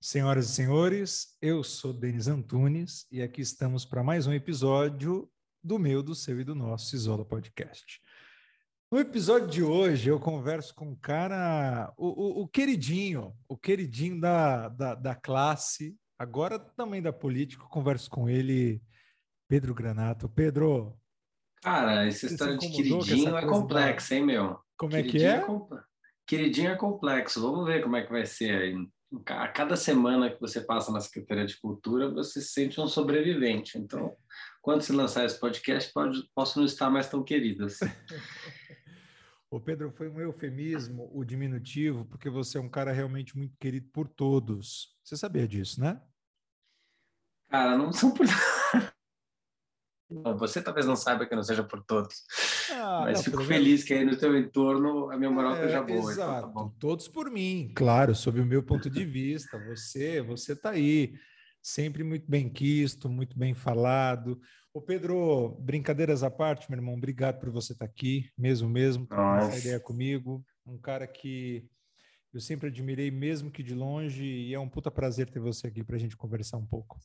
Senhoras e senhores, eu sou Denis Antunes e aqui estamos para mais um episódio do meu, do seu e do nosso Isola Podcast. No episódio de hoje, eu converso com um cara, o, o, o queridinho, o queridinho da, da, da, classe, agora também da política. Converso com ele, Pedro Granato. Pedro. Cara, essa história de queridinho é complexa, hein, meu? Como queridinho é que é? é queridinho é complexo. Vamos ver como é que vai ser aí a cada semana que você passa na Secretaria de Cultura, você se sente um sobrevivente. Então, quando se lançar esse podcast, pode, posso não estar mais tão queridas. O Pedro, foi um eufemismo, o diminutivo, porque você é um cara realmente muito querido por todos. Você sabia disso, né? Cara, não são por. Você talvez não saiba que não seja por todos. Ah, mas não, fico feliz que aí no teu entorno a minha moral é, esteja boa. Exato. Então tá todos por mim, claro, sob o meu ponto de vista. Você, você está aí, sempre muito bem quisto, muito bem falado. Ô Pedro, brincadeiras à parte, meu irmão, obrigado por você estar tá aqui, mesmo mesmo, por essa ideia comigo. Um cara que eu sempre admirei, mesmo que de longe, e é um puta prazer ter você aqui para a gente conversar um pouco.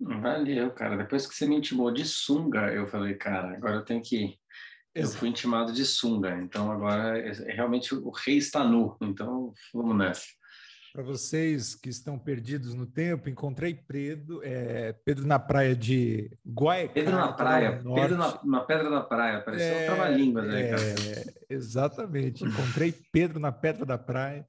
Valeu, cara. Depois que você me intimou de sunga, eu falei, cara, agora eu tenho que ir. Eu fui intimado de sunga, então agora é, é, realmente o rei está nu, então vamos nessa. Para vocês que estão perdidos no tempo, encontrei Pedro, é, Pedro na praia de Guaiacá. Pedro na praia, Pedro na, na, pedra da praia, pareceu é, um cara. É, exatamente, encontrei Pedro na pedra da praia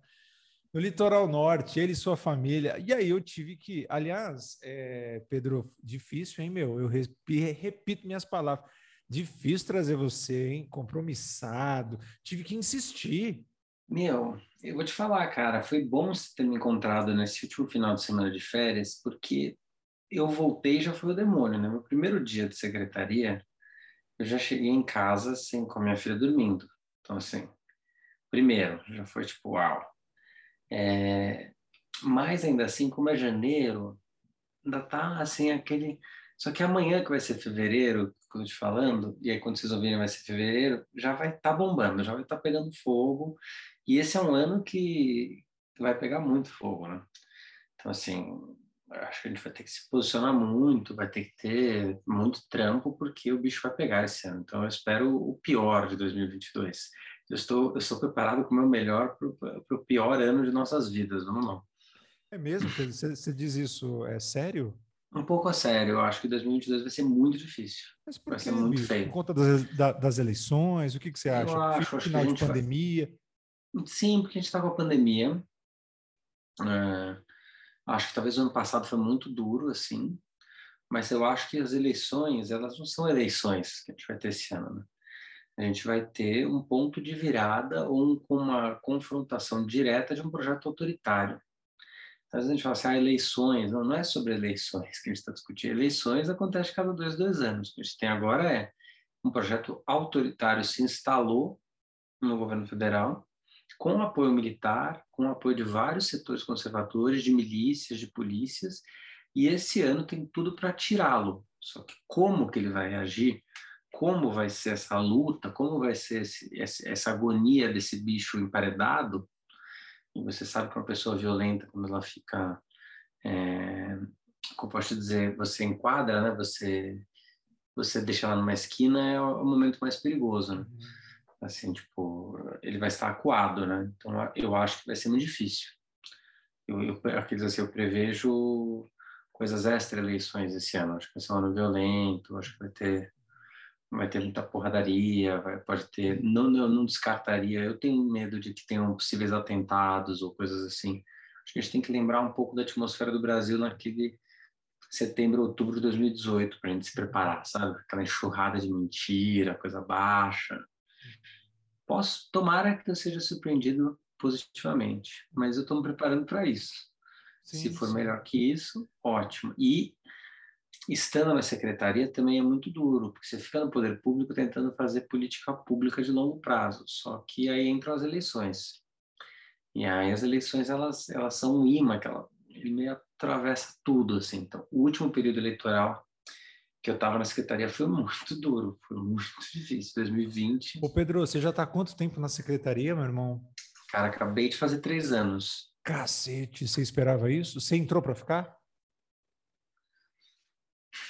no litoral norte, ele e sua família. E aí eu tive que, aliás, é, Pedro, difícil, hein, meu? Eu repito minhas palavras. Difícil trazer você, hein? Compromissado. Tive que insistir. Meu, eu vou te falar, cara, foi bom você ter me encontrado nesse último final de semana de férias, porque eu voltei e já foi o demônio, né? Meu primeiro dia de secretaria, eu já cheguei em casa, assim, com a minha filha dormindo. Então, assim, primeiro, já foi tipo, uau, é, mas ainda assim, como é janeiro, ainda tá assim aquele. Só que amanhã que vai ser fevereiro, como eu te falando, e aí quando vocês ouvirem vai ser fevereiro, já vai estar tá bombando, já vai estar tá pegando fogo. E esse é um ano que vai pegar muito fogo, né? Então, assim, acho que a gente vai ter que se posicionar muito, vai ter que ter muito trampo, porque o bicho vai pegar esse ano. Então, eu espero o pior de 2022 eu estou, eu estou preparado com o meu melhor para o pior ano de nossas vidas, vamos lá. É mesmo? Você, você diz isso, é sério? Um pouco a sério, eu acho que 2022 vai ser muito difícil. Mas por vai ser muito feio. Por conta das, das, eleições, o que, que você acha? Eu acho, acho final de pandemia? Vai... Sim, porque a gente está com a pandemia. É, acho que talvez o ano passado foi muito duro, assim, mas eu acho que as eleições, elas não são eleições que a gente vai ter esse ano, né? A gente vai ter um ponto de virada ou uma confrontação direta de um projeto autoritário. Às vezes a gente fala assim, ah, eleições, não, não é sobre eleições que a gente está discutindo. Eleições acontecem cada dois, dois anos. O que a gente tem agora é um projeto autoritário se instalou no governo federal, com apoio militar, com apoio de vários setores conservadores, de milícias, de polícias, e esse ano tem tudo para tirá-lo. Só que como que ele vai reagir? Como vai ser essa luta, como vai ser esse, essa agonia desse bicho emparedado. E você sabe que uma pessoa violenta, quando ela fica, é, como posso dizer, você enquadra, né? Você você deixa ela numa esquina é o momento mais perigoso, né? Uhum. Assim, tipo, ele vai estar acuado, né? Então, eu acho que vai ser muito difícil. Eu, eu, assim, eu prevejo coisas extra-eleições esse ano. Acho que vai ser um ano violento, acho que vai ter vai ter muita porradaria, vai, pode ter. Não, não, não descartaria. Eu tenho medo de que tenham possíveis atentados ou coisas assim. Acho que a gente tem que lembrar um pouco da atmosfera do Brasil naquele setembro, outubro de 2018, para a gente se preparar, sabe? Aquela enxurrada de mentira, coisa baixa. Posso, tomara que eu seja surpreendido positivamente, mas eu estou me preparando para isso. Sim, se for sim. melhor que isso, ótimo. E estando na secretaria também é muito duro, porque você fica no poder público tentando fazer política pública de longo prazo, só que aí entram as eleições. E aí as eleições, elas, elas são um imã, que ela, ele meio atravessa tudo, assim. Então, o último período eleitoral que eu estava na secretaria foi muito duro, foi muito difícil, 2020. Ô Pedro, você já está há quanto tempo na secretaria, meu irmão? Cara, acabei de fazer três anos. Cacete, você esperava isso? Você entrou para ficar?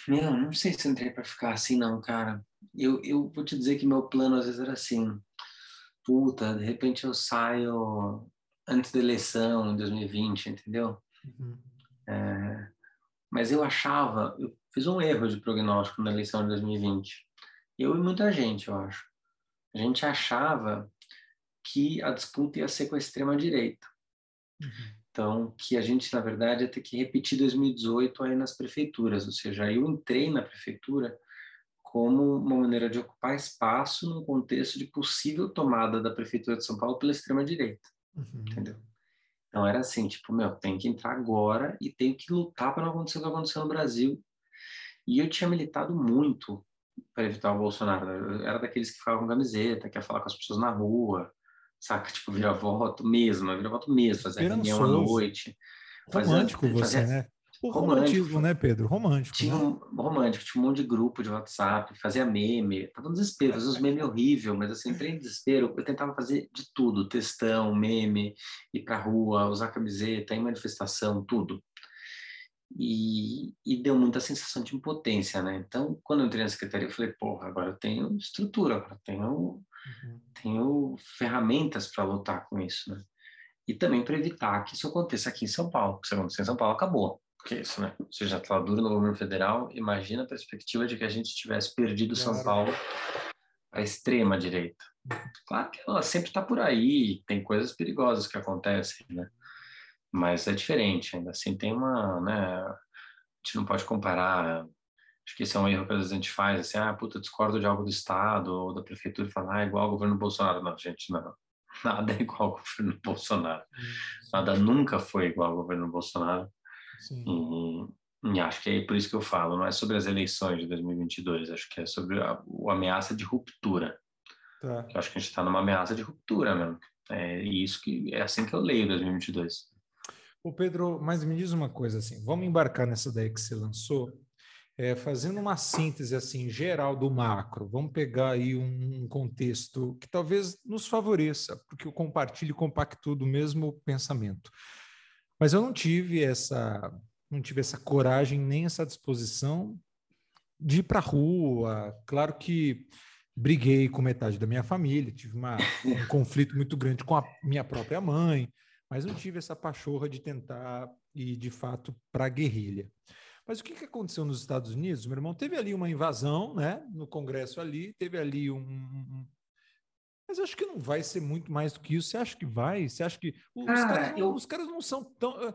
Não, não sei se entrei para ficar assim, não, cara. Eu, eu vou te dizer que meu plano às vezes era assim: puta, de repente eu saio antes da eleição, em 2020, entendeu? Uhum. É, mas eu achava, eu fiz um erro de prognóstico na eleição de 2020. Eu e muita gente, eu acho. A gente achava que a disputa ia ser com a extrema-direita. Uhum. Então, que a gente, na verdade, ia ter que repetir 2018 aí nas prefeituras. Ou seja, eu entrei na prefeitura como uma maneira de ocupar espaço num contexto de possível tomada da prefeitura de São Paulo pela extrema-direita. Uhum. Entendeu? Então, era assim, tipo, meu, tem que entrar agora e tenho que lutar para não acontecer o que aconteceu no Brasil. E eu tinha militado muito para evitar o Bolsonaro. Eu era daqueles que ficavam com camiseta, que ia falar com as pessoas na rua, saca? Tipo, vira voto mesmo, vira voto mesmo, fazer reunião à noite. Romântico fazia, você, fazia, né? O romantismo, né, Pedro? Romântico. Tinha né? um romântico, tinha um monte de grupo de WhatsApp, fazia meme, tava no desespero, fazia uns memes horríveis, mas assim, entrei em desespero, eu tentava fazer de tudo, textão, meme, ir pra rua, usar camiseta, em manifestação, tudo. E, e, deu muita sensação de impotência, né? Então, quando eu entrei na secretaria, eu falei, porra, agora eu tenho estrutura, agora eu tenho. Tenho ferramentas para lutar com isso, né? E também para evitar que isso aconteça aqui em São Paulo. Porque se acontecer em São Paulo, acabou. Porque isso, né? Você já está duro no governo federal, imagina a perspectiva de que a gente tivesse perdido claro. São Paulo à extrema direita. Claro que ela sempre está por aí, tem coisas perigosas que acontecem, né? Mas é diferente, ainda assim tem uma, né? A gente não pode comparar Acho que esse é um erro que às vezes a gente faz, assim, ah, puta, discordo de algo do Estado ou da Prefeitura e falar, ah, igual ao governo Bolsonaro. Não, gente, não. Nada é igual ao governo Bolsonaro. Nada nunca foi igual ao governo Bolsonaro. E, e, acho que é por isso que eu falo, não é sobre as eleições de 2022, acho que é sobre a, a ameaça de ruptura. Tá. Eu acho que a gente está numa ameaça de ruptura mesmo. É isso que é assim que eu leio 2022. O Pedro, mas me diz uma coisa assim, vamos embarcar nessa ideia que você lançou é, fazendo uma síntese assim geral do macro, vamos pegar aí um contexto que talvez nos favoreça, porque eu compartilho e compacto do mesmo pensamento. Mas eu não tive essa, não tive essa coragem nem essa disposição de ir para a rua. Claro que briguei com metade da minha família, tive uma, um conflito muito grande com a minha própria mãe, mas não tive essa pachorra de tentar ir de fato para a guerrilha. Mas o que, que aconteceu nos Estados Unidos, meu irmão? Teve ali uma invasão, né? No Congresso ali, teve ali um. Mas acho que não vai ser muito mais do que isso. Você acha que vai? Você acha que. Os, Cara, caras, não, eu... os caras não são tão. Eh,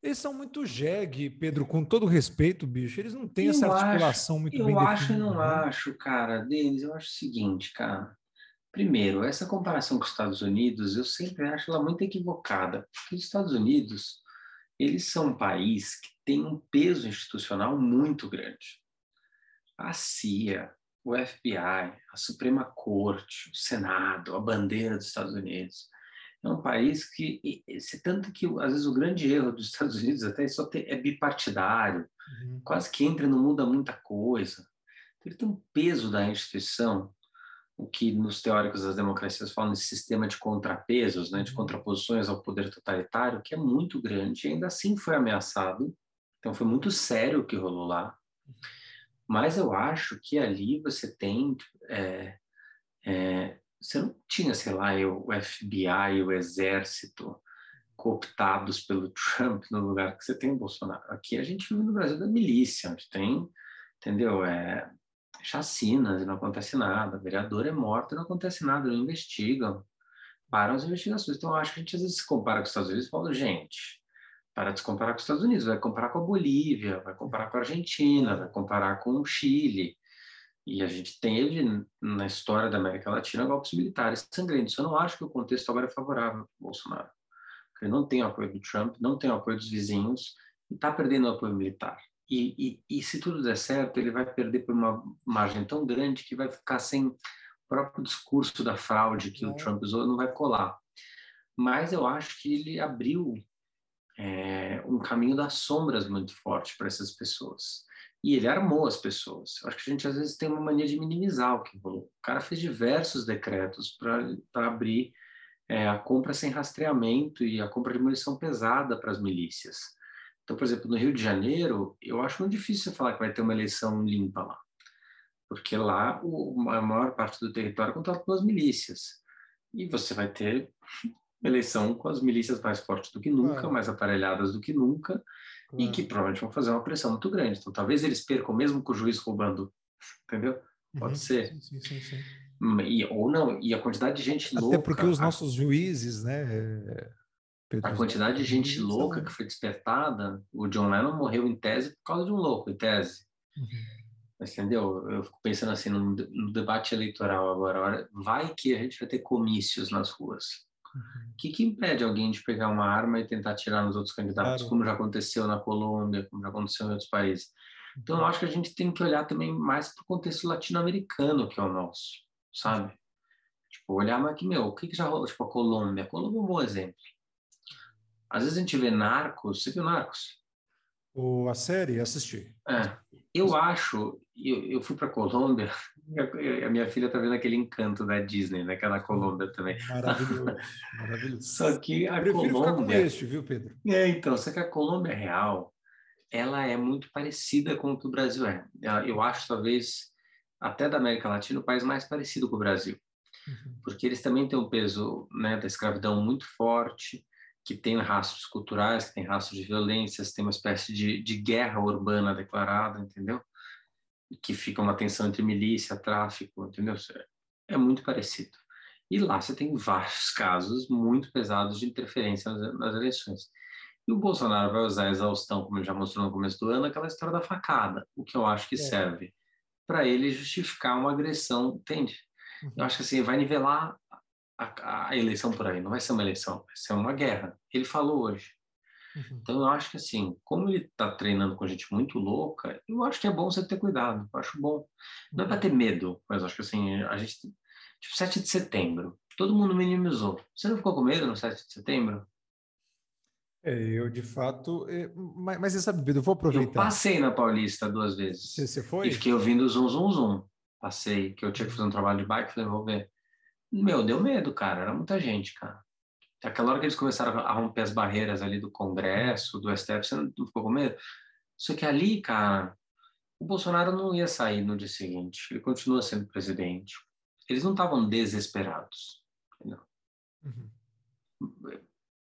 eles são muito jegue, Pedro, com todo respeito, bicho. Eles não têm eu essa articulação acho, muito eu bem Eu acho e não né? acho, cara. Denis, eu acho o seguinte, cara. Primeiro, essa comparação com os Estados Unidos, eu sempre acho ela muito equivocada. Porque os Estados Unidos, eles são um país que tem um peso institucional muito grande. A CIA, o FBI, a Suprema Corte, o Senado, a bandeira dos Estados Unidos. É um país que, se tanto que às vezes o grande erro dos Estados Unidos até só ter, é bipartidário, uhum. quase que entra e não muda muita coisa. Ele tem um peso da instituição o que nos teóricos das democracias falam de sistema de contrapesos, né, de uhum. contraposições ao poder totalitário, que é muito grande ainda assim foi ameaçado. Então foi muito sério o que rolou lá. Mas eu acho que ali você tem é, é, você não tinha, sei lá, o FBI, o exército cooptados pelo Trump no lugar que você tem o Bolsonaro. Aqui a gente vive no Brasil da milícia, onde tem, entendeu? É, chacinas e não acontece nada, vereador é morto e não acontece nada, não investigam, param as investigações. Então, acho que a gente às vezes se compara com os Estados Unidos e fala, gente, para de se comparar com os Estados Unidos, vai comparar com a Bolívia, vai comparar com a Argentina, vai comparar com o Chile. E a gente teve, na história da América Latina, golpes militares sangrentos. Eu não acho que o contexto agora é favorável para o Bolsonaro. Porque ele não tem o apoio do Trump, não tem o apoio dos vizinhos e está perdendo o apoio militar. E, e, e, se tudo der certo, ele vai perder por uma margem tão grande que vai ficar sem o próprio discurso da fraude que é. o Trump usou, não vai colar. Mas eu acho que ele abriu é, um caminho das sombras muito forte para essas pessoas. E ele armou as pessoas. Eu acho que a gente às vezes tem uma mania de minimizar o que rolou. O cara fez diversos decretos para abrir é a compra sem rastreamento e a compra de munição pesada para as milícias. Então, por exemplo, no Rio de Janeiro, eu acho muito difícil falar que vai ter uma eleição limpa lá, porque lá o, a maior parte do território é controlado pelas milícias. E você vai ter eleição com as milícias mais fortes do que nunca, mais aparelhadas do que nunca, e que provavelmente vão fazer uma pressão muito grande. Então, talvez eles percam mesmo com o juiz roubando, entendeu? Pode uhum. ser. Sim, sim, sim, e, ou não, e a quantidade de gente Até louca... Até porque os nossos juízes, né... A quantidade de gente louca que foi despertada, o John Lennon morreu em tese por causa de um louco, em tese. Uhum. Entendeu? Eu fico pensando assim, no, no debate eleitoral agora, vai que a gente vai ter comícios nas ruas. O uhum. que, que impede alguém de pegar uma arma e tentar atirar nos outros candidatos, claro. como já aconteceu na Colômbia, como já aconteceu em outros países? Então, eu acho que a gente tem que olhar também mais para o contexto latino-americano, que é o nosso, sabe? Tipo, olhar, mas que, meu, o que, que já rolou? Tipo, a Colômbia. A Colômbia é um bom exemplo. Às vezes a gente vê Narcos. Você viu Narcos? O, a série, assisti. É, eu acho, eu, eu fui para Colômbia, a minha filha tá vendo aquele encanto da Disney, né, que é na Colômbia também. Maravilhoso, maravilhoso. Só que a prefiro Colômbia... com este, viu, Pedro? É, então, só que a Colômbia real, ela é muito parecida com o que o Brasil é. Eu acho, talvez, até da América Latina, o país mais parecido com o Brasil. Uhum. Porque eles também têm um peso né, da escravidão muito forte, que tem rastros culturais, que tem rastros de violências, tem uma espécie de, de guerra urbana declarada, entendeu? Que fica uma tensão entre milícia, tráfico, entendeu? É muito parecido. E lá você tem vários casos muito pesados de interferência nas, nas eleições. E o Bolsonaro vai usar a exaustão, como ele já mostrou no começo do ano, aquela história da facada, o que eu acho que é. serve para ele justificar uma agressão, entende? Uhum. Eu acho que assim, vai nivelar a, a, eleição por aí, não vai ser uma eleição, vai ser uma guerra. Ele falou hoje. Uhum. Então eu acho que assim, como ele está treinando com gente muito louca, eu acho que é bom você ter cuidado, eu acho bom. Não é para ter medo, mas acho que assim, a gente, tipo 7 de setembro, todo mundo minimizou. Você não ficou com medo no 7 de setembro? É, eu de fato, é, mas, mas você sabe, eu vou aproveitar. Eu passei na Paulista duas vezes. Você, você foi? E fiquei ouvindo zum, zum, zum. Passei, que eu tinha que fazer um trabalho de bike, falei, vou ver. Meu, deu medo, cara. Era muita gente, cara. Aquela hora que eles começaram a romper as barreiras ali do Congresso, do STF, você não ficou com medo? Só que ali, cara, o Bolsonaro não ia sair no dia seguinte. Ele continua sendo presidente. Eles não estavam desesperados. Uhum.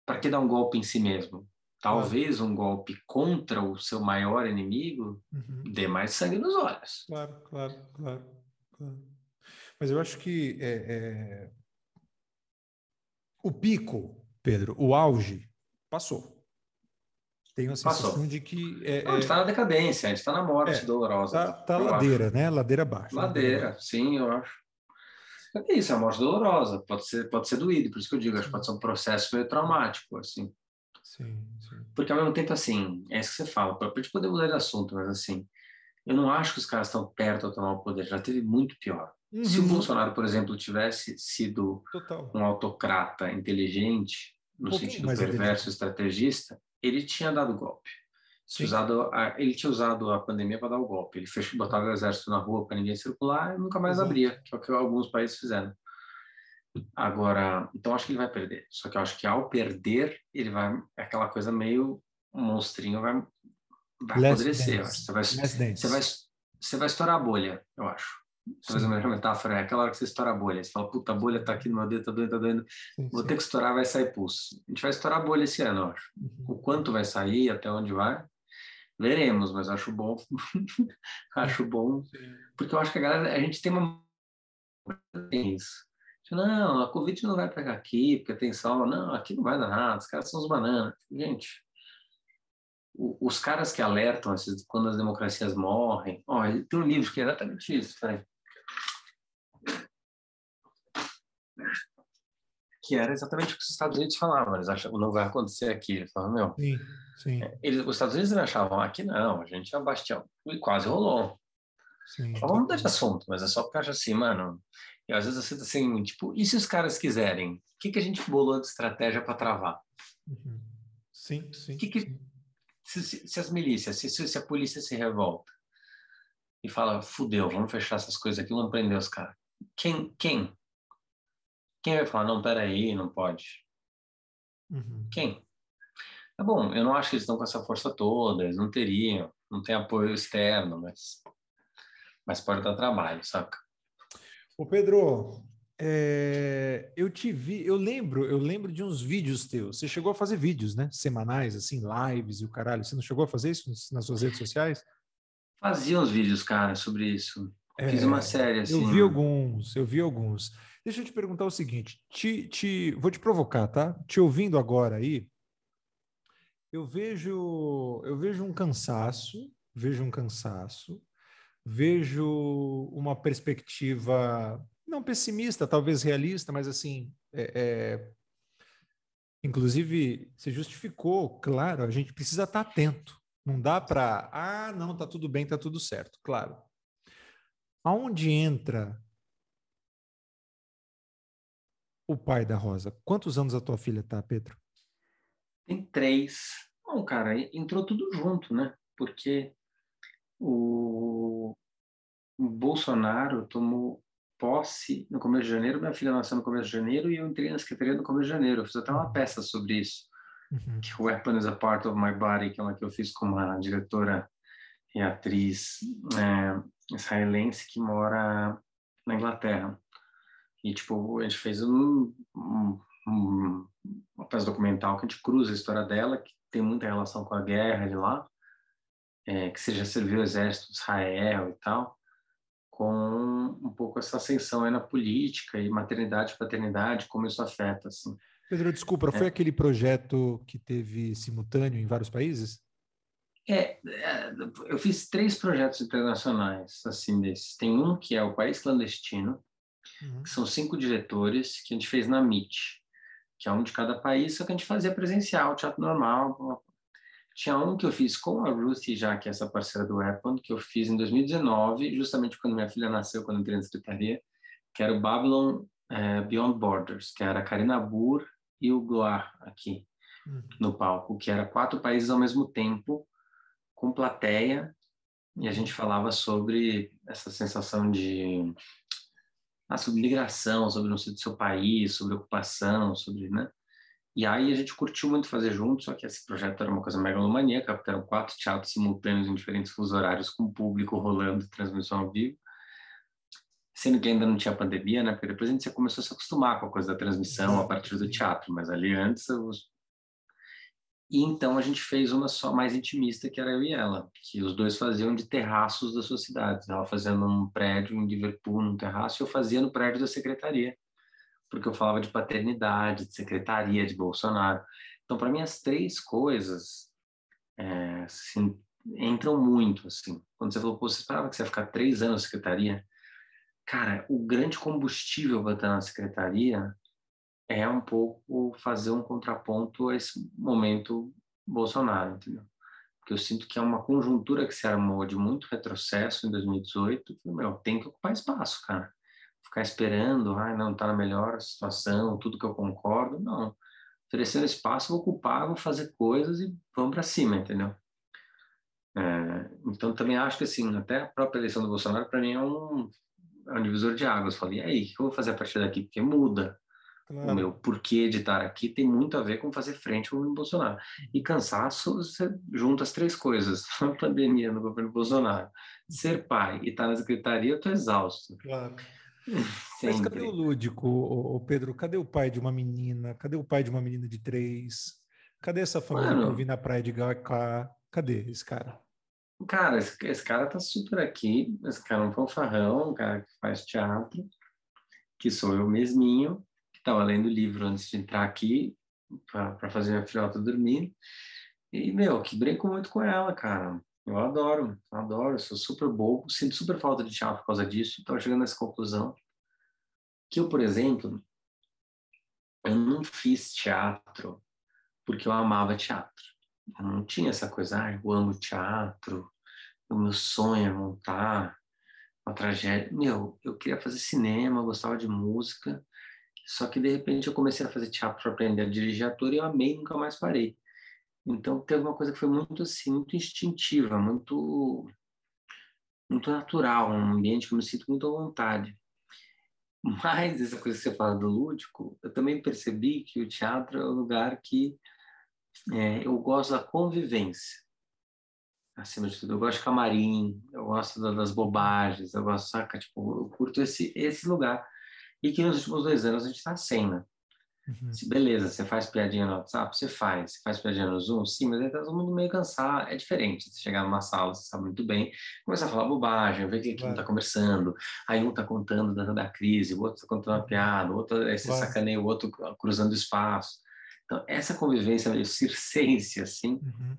Para que dar um golpe em si mesmo? Talvez claro. um golpe contra o seu maior inimigo uhum. dê mais sangue nos olhos. Claro, claro, claro. claro. Mas eu acho que é, é... o pico, Pedro, o auge, passou. Tenho a sensação passou. de que. É, Não, a gente está na decadência, a gente está na morte é, dolorosa. Está tá ladeira, acho. né? Ladeira abaixo. Ladeira, sim, eu acho. É isso, é uma morte dolorosa, pode ser, pode ser doído, por isso que eu digo, acho que pode ser um processo meio traumático, assim. Sim, sim. Porque ao mesmo tempo, assim, é isso que você fala, para a gente poder mudar de assunto, mas assim, eu não acho que os caras estão perto de tomar o poder, já teve muito pior. Uhum. Se o Bolsonaro, por exemplo, tivesse sido Total. um autocrata inteligente, no um sentido perverso, estrategista, ele tinha dado golpe. Usado a, ele tinha usado a pandemia para dar o golpe. Ele fechou, botava o exército na rua para ninguém circular e nunca mais Exato. abria, que é o que alguns países fizeram. Agora, então acho que ele vai perder. Só que eu acho que ao perder, ele vai. Aquela coisa meio. Monstrinho vai, vai apodrecer. Você vai, você, vai, você vai estourar a bolha, eu acho. Talvez a melhor metáfora é aquela hora que você estoura a bolha. Você fala, puta, a bolha tá aqui no meu dedo, tá doendo, tá doendo. Sim, Vou sim. ter que estourar, vai sair pulso. A gente vai estourar a bolha esse ano, eu acho. Uhum. O quanto vai sair, até onde vai, veremos, mas acho bom. acho bom. Porque eu acho que a galera, a gente tem uma. Tem isso. Não, a Covid não vai pegar aqui, porque tem sol. Não, aqui não vai dar nada, os caras são os bananas. Gente, os caras que alertam quando as democracias morrem. Ó, tem um livro que é exatamente isso. Peraí. que era exatamente o que os Estados Unidos falavam. Eles achavam, não vai acontecer aqui. Eles falavam, meu. Sim, sim. É, eles, os Estados Unidos achavam, aqui não, a gente é um bastião. E quase rolou. Sim, Vamos mudar de assunto, mas é só porque eu acho assim, mano. E às vezes eu sinto assim, tipo, e se os caras quiserem? O que, que a gente bolou de estratégia para travar? Uhum. Sim, sim. Que que, sim. Se, se, se, as milícias, se, se a polícia se revolta e fala, fudeu, vamos fechar essas coisas aqui, vamos prender os caras. Quem, quem Quem vai falar, não, peraí, não pode? Uhum. Quem? Tá bom, eu não acho que eles estão com essa força toda, eles não teriam, não tem apoio externo, mas, mas pode dar trabalho, saca? Ô Pedro, é, eu te vi, eu lembro, eu lembro de uns vídeos teus. Você chegou a fazer vídeos, né? Semanais, assim, lives e o caralho. Você não chegou a fazer isso nas suas redes sociais? Fazia uns vídeos, cara, sobre isso. É, Fiz uma série assim. Eu vi alguns, eu vi alguns. Deixa eu te perguntar o seguinte: te, te, vou te provocar, tá? Te ouvindo agora aí, eu vejo, eu vejo um cansaço, vejo um cansaço, vejo uma perspectiva não pessimista, talvez realista, mas assim, é, é... inclusive, se justificou, claro, a gente precisa estar atento. Não dá para, ah, não, tá tudo bem, tá tudo certo, claro. Aonde entra o pai da Rosa? Quantos anos a tua filha tá, Pedro? Tem três. Bom, cara, entrou tudo junto, né? Porque o, o Bolsonaro tomou posse no começo de janeiro, minha filha nasceu no começo de janeiro e eu entrei na secretaria no começo de janeiro. Eu fiz até uma uhum. peça sobre isso, uhum. que Weapon is a Part of My Body, que é uma que eu fiz com uma diretora e atriz é, israelense que mora na Inglaterra. E, tipo, a gente fez um, um, um, uma peça documental que a gente cruza a história dela, que tem muita relação com a guerra de lá, é, que seja serviu o exército de Israel e tal com um pouco essa ascensão aí na política e maternidade, paternidade, como isso afeta, assim. Pedro, desculpa, é. foi aquele projeto que teve simultâneo em vários países? É, é, eu fiz três projetos internacionais, assim, desses. Tem um que é o País Clandestino, uhum. que são cinco diretores, que a gente fez na MIT, que é um de cada país, só que a gente fazia presencial, teatro normal, tinha um que eu fiz com a Ruthie, já que é essa parceira do Apple, que eu fiz em 2019, justamente quando minha filha nasceu, quando entrei na secretaria, que era o Babylon é, Beyond Borders, que era a Karina Burr e o Gloire aqui uhum. no palco, que era quatro países ao mesmo tempo, com plateia, e a gente falava sobre essa sensação de ah, sobre migração, sobre não ser do seu país, sobre ocupação, sobre, né? E aí a gente curtiu muito fazer junto, só que esse projeto era uma coisa megalomaníaca, porque eram quatro teatros simultâneos em diferentes fusos horários, com o público rolando, transmissão ao vivo. Sendo que ainda não tinha pandemia, né? Porque depois a gente começou a se acostumar com a coisa da transmissão a partir do teatro, mas ali antes... Eu... E então a gente fez uma só mais intimista, que era eu e ela, que os dois faziam de terraços das suas cidades. Ela fazia num prédio em Liverpool, num terraço, e eu fazia no prédio da secretaria porque eu falava de paternidade, de secretaria de Bolsonaro. Então, para mim, as três coisas é, assim, entram muito. Assim. Quando você falou, Pô, você esperava que você ia ficar três anos na secretaria? Cara, o grande combustível para estar na secretaria é um pouco fazer um contraponto a esse momento Bolsonaro, entendeu? Porque eu sinto que é uma conjuntura que se armou de muito retrocesso em 2018. Meu, tem que ocupar espaço, cara ficar esperando, ah, não está na melhor situação, tudo que eu concordo, não. Oferecendo espaço, vou ocupar, vou fazer coisas e vamos para cima, entendeu? É, então também acho que assim, até a própria eleição do Bolsonaro para mim é um, é um divisor de águas. Falei, e aí, o que eu vou fazer a partir daqui? Porque muda. Claro. O meu porquê de estar aqui tem muito a ver com fazer frente ao governo Bolsonaro. E cansaço, você junta as três coisas. A pandemia no governo Bolsonaro, ser pai e estar na secretaria, eu estou exausto. Claro. Mas cadê o lúdico, o Pedro? Cadê o pai de uma menina? Cadê o pai de uma menina de três? Cadê essa família Mano, que eu vi na praia de Gacá? Cadê esse cara? Cara, esse, esse, cara tá super aqui. Esse cara é um fanfarrão, um cara que faz teatro, que sou eu mesminho, que tava lendo o livro antes de entrar aqui para fazer minha filhota dormir. E, meu, que brinco muito com ela, cara. Eu adoro, adoro, sou super bobo, sinto super falta de teatro por causa disso, estava chegando nessa conclusão. Que eu, por exemplo, eu não fiz teatro porque eu amava teatro. Eu não tinha essa coisa, ah, eu amo teatro, o meu sonho é montar uma tragédia. Meu, eu queria fazer cinema, eu gostava de música, só que de repente eu comecei a fazer teatro para aprender a dirigir ator e eu amei, nunca mais parei. Então, teve uma coisa que foi muito assim, muito instintiva, muito muito natural, um ambiente que eu me sinto muito à vontade. Mas essa coisa que você fala do lúdico, eu também percebi que o teatro é um lugar que é, eu gosto da convivência. Acima de tudo, eu gosto de camarim, eu gosto das bobagens, eu gosto, saca? Tipo, eu curto esse, esse lugar. E que nos últimos dois anos a gente está sem, né? Uhum. Beleza, você faz piadinha no WhatsApp? Você faz. Você faz piadinha no Zoom? Sim, mas aí tá todo mundo meio cansado. É diferente. Você chegar numa sala, você sabe muito bem, começar a falar bobagem, ver que um tá conversando, aí um tá contando da, da crise, o outro tá contando uma uhum. piada, o outro aí você sacaneia o outro cruzando espaço. Então, essa convivência meio circense, assim, uhum.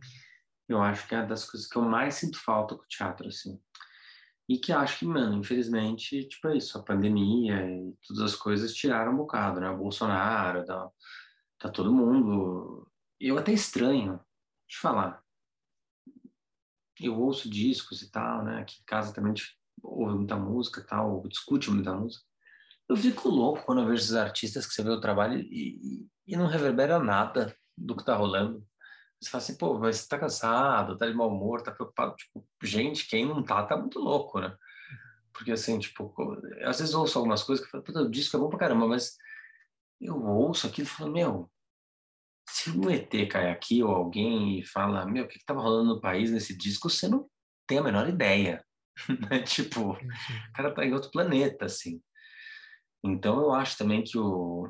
eu acho que é uma das coisas que eu mais sinto falta com o teatro, assim. E que acho que, mano, infelizmente, tipo, é isso, a pandemia e todas as coisas tiraram um bocado, né? O Bolsonaro, tá, tá todo mundo. Eu até estranho, te falar. Eu ouço discos e tal, né? Aqui em casa também ouve muita música e tal, discute muita música. Eu fico louco quando eu vejo esses artistas que você vê o trabalho e, e, e não reverbera nada do que tá rolando. Você fala assim, pô, mas você tá cansado, tá de mau humor, tá preocupado. Tipo, gente, quem não tá, tá muito louco, né? Porque assim, tipo, às vezes eu ouço algumas coisas que eu falo, puta, o disco é bom pra caramba, mas eu ouço aquilo e falo, meu, se um ET cai aqui ou alguém e fala, meu, o que, que tava rolando no país nesse disco, você não tem a menor ideia. né? Tipo, o cara tá em outro planeta, assim. Então eu acho também que o,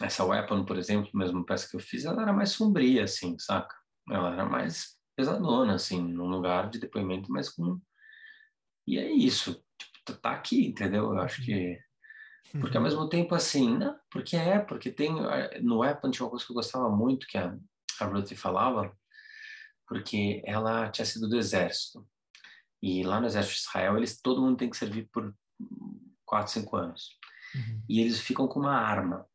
essa Weapon, por exemplo, mesmo peça que eu fiz, ela era mais sombria, assim, saca? Ela era mais pesadona, assim, num lugar de depoimento, mas com. E é isso, tipo, tá aqui, entendeu? Eu acho que. Porque ao uhum. mesmo tempo, assim, não, porque é, porque tem. No Apple tinha uma coisa que eu gostava muito, que a, a Ruth falava, porque ela tinha sido do exército. E lá no exército de Israel, eles, todo mundo tem que servir por quatro, cinco anos. Uhum. E eles ficam com uma arma.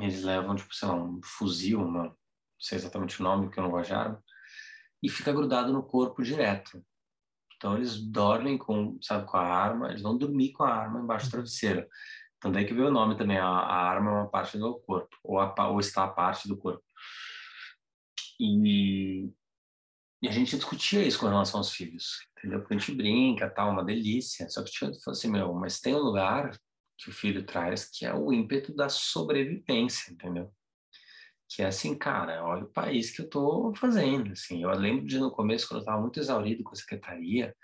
Eles levam, tipo, sei lá, um fuzil, uma sei exatamente o nome, que eu não gosto de arma, e fica grudado no corpo direto. Então eles dormem com, sabe, com a arma, eles vão dormir com a arma embaixo do travesseiro. Então daí que veio o nome também, a, a arma é uma parte do corpo, ou, a, ou está a parte do corpo. E, e, a gente discutia isso com relação aos filhos, entendeu? Porque a gente brinca, tal, uma delícia. Só que tinha falou assim, meu, mas tem um lugar que o filho traz que é o ímpeto da sobrevivência, entendeu? Que é assim, cara, olha o país que eu estou fazendo, assim, eu lembro de no começo, quando eu estava muito exaurido com a secretaria,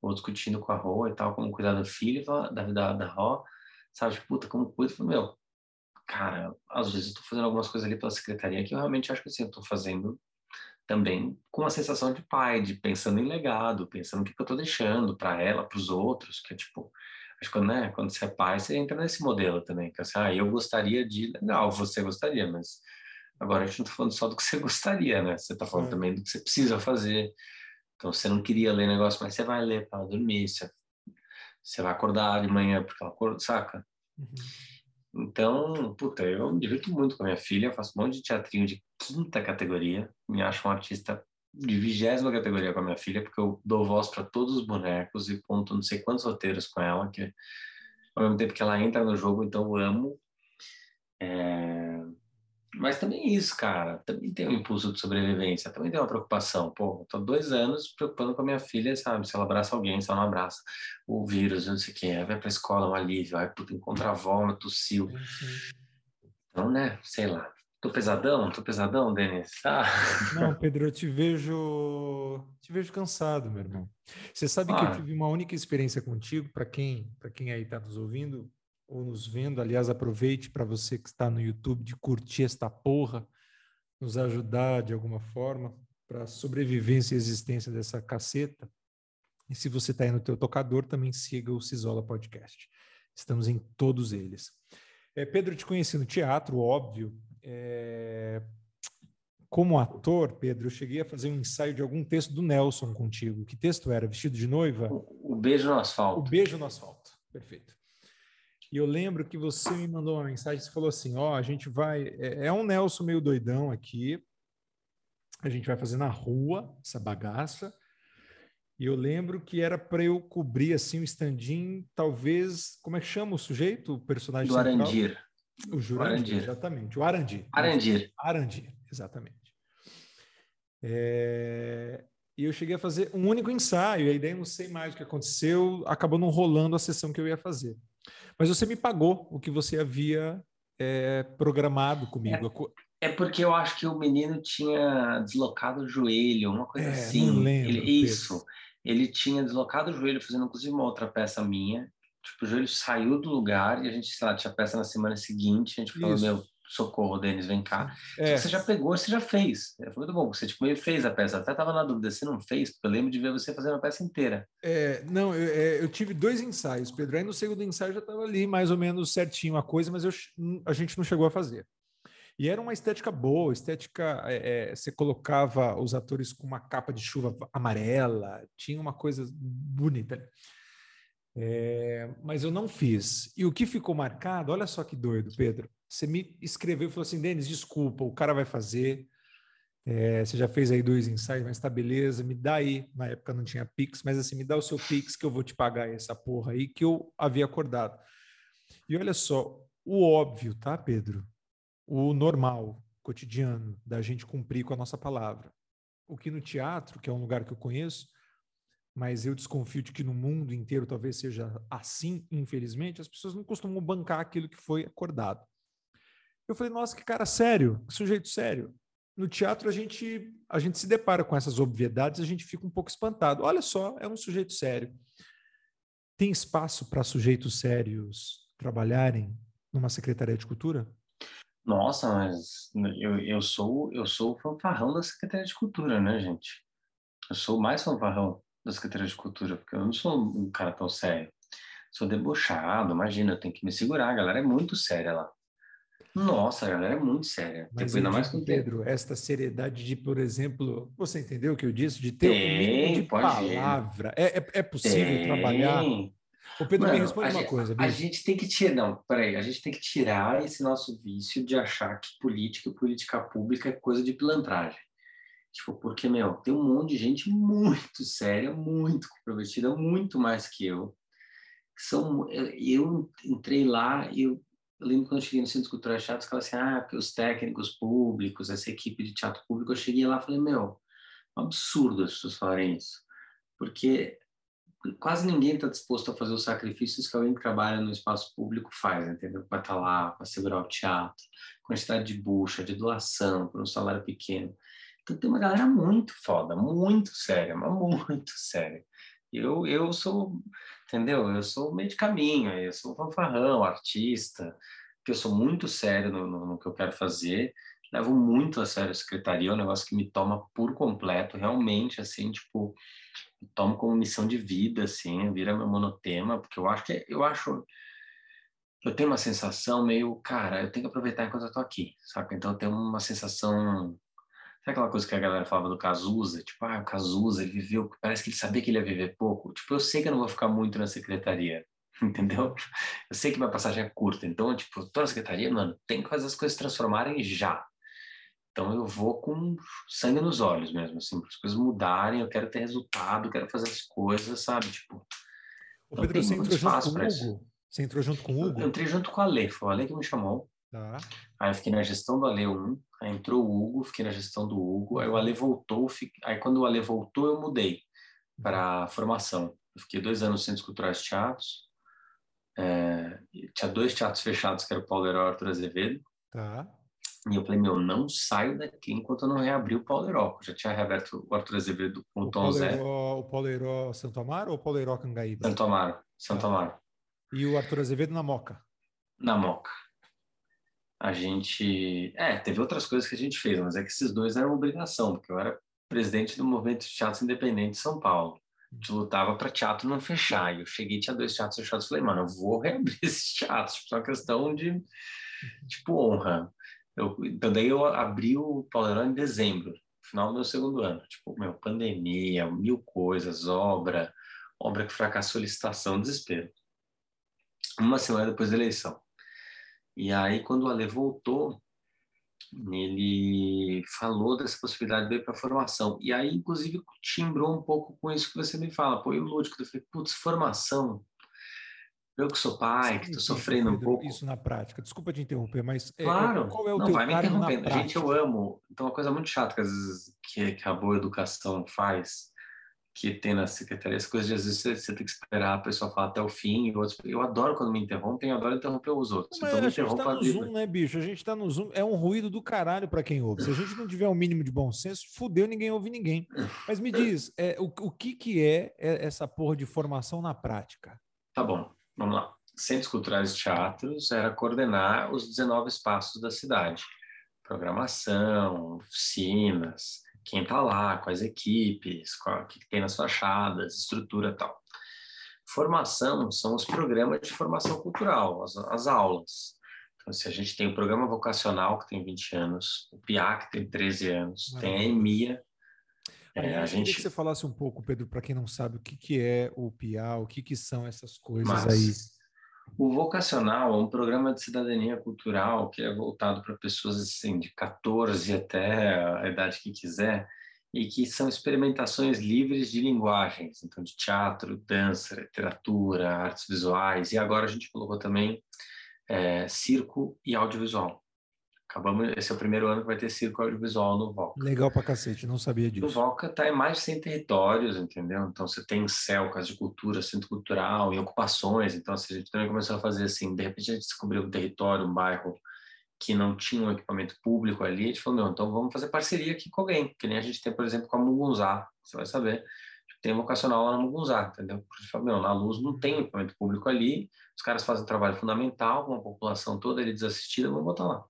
ou discutindo com a Rô e tal, como cuidar do filho da, da, da Rô, sabe, tipo, puta, como cuido, meu, cara, às vezes eu estou fazendo algumas coisas ali pela secretaria que eu realmente acho que assim, eu estou fazendo também com uma sensação de pai, de pensando em legado, pensando o que, que eu estou deixando para ela, para os outros, que é tipo, acho que né, quando você é pai, você entra nesse modelo também, que é assim, ah, eu gostaria de, legal, você gostaria, mas Agora, a gente não está falando só do que você gostaria, né? Você está falando é. também do que você precisa fazer. Então, você não queria ler negócio, mas você vai ler para dormir. Você, você vai acordar de manhã porque ela acorda, saca? Uhum. Então, puta, eu me divirto muito com a minha filha. faço um monte de teatrinho de quinta categoria. Me acho um artista de vigésima categoria com a minha filha, porque eu dou voz para todos os bonecos e ponto não sei quantos roteiros com ela, que ao mesmo tempo que ela entra no jogo, então eu amo. É mas também isso, cara, também tem um impulso de sobrevivência, também tem uma preocupação. Pô, tô dois anos preocupando com a minha filha, sabe? Se ela abraça alguém, se ela não abraça. O vírus, não sei o quê, aí vai pra escola, um alívio, aí puta, encontra a avó, tossiu. Então, né, sei lá. Tô pesadão? Tô pesadão, Denis? Ah. Não, Pedro, eu te vejo, te vejo cansado, meu irmão. Você sabe ah. que eu tive uma única experiência contigo, para quem, para quem aí tá nos ouvindo, ou nos vendo. Aliás, aproveite para você que está no YouTube de curtir esta porra, nos ajudar de alguma forma para a sobrevivência e existência dessa caceta. E se você está aí no teu tocador, também siga o Cisola Podcast. Estamos em todos eles. É, Pedro, te conheci no teatro, óbvio. É... Como ator, Pedro, eu cheguei a fazer um ensaio de algum texto do Nelson contigo. Que texto era? Vestido de noiva? O, o Beijo no Asfalto. O Beijo no Asfalto. Perfeito. E eu lembro que você me mandou uma mensagem, você falou assim, ó, oh, a gente vai, é, é, um Nelson meio doidão aqui, a gente vai fazer na rua essa bagaça, e eu lembro que era para eu cobrir assim o standin, talvez, como é que chama o sujeito, o personagem Do central? Arandir. O Jurandir, exatamente, o Arandir. Arandir. Arandir, exatamente. É... E eu cheguei a fazer um único ensaio, e aí daí não sei mais o que aconteceu, acabou não rolando a sessão que eu ia fazer. Mas você me pagou o que você havia é, programado comigo. É, é, porque eu acho que o menino tinha deslocado o joelho, uma coisa é, assim. Não lembro, ele, isso. Ele tinha deslocado o joelho, fazendo inclusive uma outra peça minha. Tipo, o joelho saiu do lugar e a gente, sei lá, tinha peça na semana seguinte. A gente falou, Isso. meu, socorro, Denis, vem cá. É. Você já pegou, você já fez. Foi muito bom, você tipo, fez a peça. Até estava na dúvida, você não fez? Porque eu lembro de ver você fazendo a peça inteira. É, não, eu, é, eu, tive dois ensaios, Pedro. Aí no segundo ensaio já estava ali mais ou menos certinho a coisa, mas eu, a gente não chegou a fazer. E era uma estética boa, estética. É, é, você colocava os atores com uma capa de chuva amarela, tinha uma coisa bonita. É, mas eu não fiz. E o que ficou marcado, olha só que doido, Pedro. Você me escreveu e falou assim: Denis, desculpa, o cara vai fazer. É, você já fez aí dois ensaios, mas tá beleza, me dá aí. Na época não tinha Pix, mas assim, me dá o seu Pix que eu vou te pagar essa porra aí que eu havia acordado. E olha só, o óbvio, tá, Pedro? O normal, cotidiano, da gente cumprir com a nossa palavra. O que no teatro, que é um lugar que eu conheço, mas eu desconfio de que no mundo inteiro talvez seja assim, infelizmente, as pessoas não costumam bancar aquilo que foi acordado. Eu falei, nossa, que cara sério, que sujeito sério. No teatro a gente a gente se depara com essas obviedades, a gente fica um pouco espantado. Olha só, é um sujeito sério. Tem espaço para sujeitos sérios trabalharem numa secretaria de cultura? Nossa, mas eu, eu sou eu sou o fanfarrão da secretaria de cultura, né, gente? Eu sou mais fanfarrão da secretaria de cultura, porque eu não sou um cara tão sério. Sou debochado, imagina, eu tenho que me segurar, a galera é muito séria lá. Nossa, a galera é muito séria. Mas tipo, ainda mais com Pedro, esta seriedade de, por exemplo, você entendeu o que eu disse? De ter tem, um de palavra. É, é, é, possível tem. trabalhar? O Pedro Mano, me responde uma gente, coisa. Bicho. A gente tem que tirar, não, peraí, a gente tem que tirar esse nosso vício de achar que política e política pública é coisa de pilantragem. Tipo, porque, meu, tem um monte de gente muito séria, muito comprometida, muito mais que eu. São, eu entrei lá e eu eu lembro quando eu cheguei no Centro Cultural Teatro, os caras assim, ah, porque os técnicos públicos, essa equipe de teatro público, eu cheguei lá e falei, meu, é um absurdo as pessoas falarem isso. Porque quase ninguém está disposto a fazer os sacrifícios que alguém que trabalha no espaço público faz, entendeu? Para estar tá lá, para segurar o teatro, quantidade de bucha, de doação, por um salário pequeno. Então tem uma galera muito foda, muito séria, mas muito séria. Eu, eu sou, entendeu? Eu sou meio de caminho, eu sou fanfarrão, artista, que eu sou muito sério no, no, no, que eu quero fazer, levo muito a sério a secretaria, é um negócio que me toma por completo, realmente, assim, tipo, tomo como missão de vida, assim, vira meu monotema, porque eu acho que, eu acho, eu tenho uma sensação meio, cara, eu tenho que aproveitar enquanto eu tô aqui, sabe? Então eu tenho uma sensação Sabe aquela coisa que a galera falava do Cazuza? Tipo, ah, o Cazuza, ele viveu, parece que ele sabia que ele ia viver pouco. Tipo, eu sei que eu não vou ficar muito na secretaria, entendeu? Eu sei que minha passagem é curta, então, tipo, tô na secretaria, mano, tem que fazer as coisas transformarem já. Então eu vou com sangue nos olhos mesmo, assim, para as coisas mudarem, eu quero ter resultado, quero fazer as coisas, sabe? Tipo, o Pedro, você entrou junto com o Hugo? Você entrou junto com o Hugo? Eu entrei junto com a Ale, foi o Ale que me chamou. Tá. Aí eu fiquei na gestão do Ale 1, aí entrou o Hugo, fiquei na gestão do Hugo, aí o Ale voltou, fiquei... aí quando o Ale voltou eu mudei para uhum. formação. Eu fiquei dois anos no Centros Culturais Teatros, é... tinha dois teatros fechados, que era o Paulo Herói e o Arthur Azevedo. Tá. E eu falei, meu, não saio daqui enquanto eu não reabrir o Paulo Herói. Já tinha reaberto o Arthur Azevedo com o, Tom Zé. O Paulo Herói Santo Amaro ou o Paulo Herói Cangaíba? Santo Amaro, Santo tá. Amaro. E o Arthur Azevedo na Moca? Na Moca a gente. É, teve outras coisas que a gente fez, mas é que esses dois eram obrigação, porque eu era presidente do Movimento de Teatro Independente de São Paulo. A gente lutava para teatro não fechar. E eu cheguei, tinha dois teatros fechados. Falei, mano, eu vou reabrir esses teatros. Tipo, é uma questão de, tipo, honra. Eu, então, daí eu abri o Pauleirão em dezembro, final do meu segundo ano. Tipo, meu, pandemia, mil coisas, obra, obra que fracassou, licitação, desespero. Uma semana depois da eleição. E aí, quando o Ale voltou, ele falou dessa possibilidade de ir para a formação. E aí, inclusive, timbrou um pouco com isso que você me fala. Pô, e o lúdico, eu falei, putz, formação. Eu que sou pai, que estou sofrendo um pouco. Isso na prática. Desculpa te interromper, mas é, é, claro, qual é o não, teu vai me interrompendo. Gente, eu amo. Então, uma coisa muito chata que às vezes que, que a boa educação faz, que tem na secretaria, as coisas, às vezes você, você, tem que esperar a pessoa falar até o fim. Outros, eu adoro quando me interrompem, eu adoro interromper os outros. Mas então, a gente tá no Zoom, né, bicho? A gente tá no Zoom, é um ruído do caralho para quem ouve. Se a gente não tiver o um mínimo de bom senso, fudeu, ninguém ouve ninguém. Mas me diz, é, o, o que, que é, é essa porra de formação na prática? Tá bom, vamos lá. Centros Culturais e Teatros era coordenar os 19 espaços da cidade. Programação, oficinas, quem está lá, quais equipes, qual, o que tem nas fachadas, estrutura tal. Formação são os programas de formação cultural, as, as aulas. Então, se a gente tem o programa vocacional, que tem 20 anos, o PIA, que tem 13 anos, tem a EMIA. É, a gente... queria que você falasse um pouco, Pedro, para quem não sabe, o que, que é o PIA, o que, que são essas coisas Mas, aí. O vocacional é um programa de cidadania cultural que é voltado para pessoas assim, de 14 até a idade que quiser, e que são experimentações livres de linguagens, então de teatro, dança, literatura, artes visuais, e agora a gente colocou também é, circo e audiovisual. Acabamos, esse é o primeiro ano que vai ter circo audiovisual no Volca. Legal pra cacete, não sabia disso. O Volca está em mais de 100 territórios, entendeu? Então você tem CEL, Casa de Cultura, Centro Cultural, e ocupações. Então assim, a gente também começou a fazer assim, de repente a gente descobriu um território, um bairro que não tinha um equipamento público ali, a gente falou, não, então vamos fazer parceria aqui com alguém, que nem a gente tem, por exemplo, com a Mugunzá, você vai saber, tem vocacional lá na Mugunzá, entendeu? Porque a gente falou, meu, na Luz não tem equipamento público ali, os caras fazem um trabalho fundamental, com a população toda ali desassistida, vamos botar lá.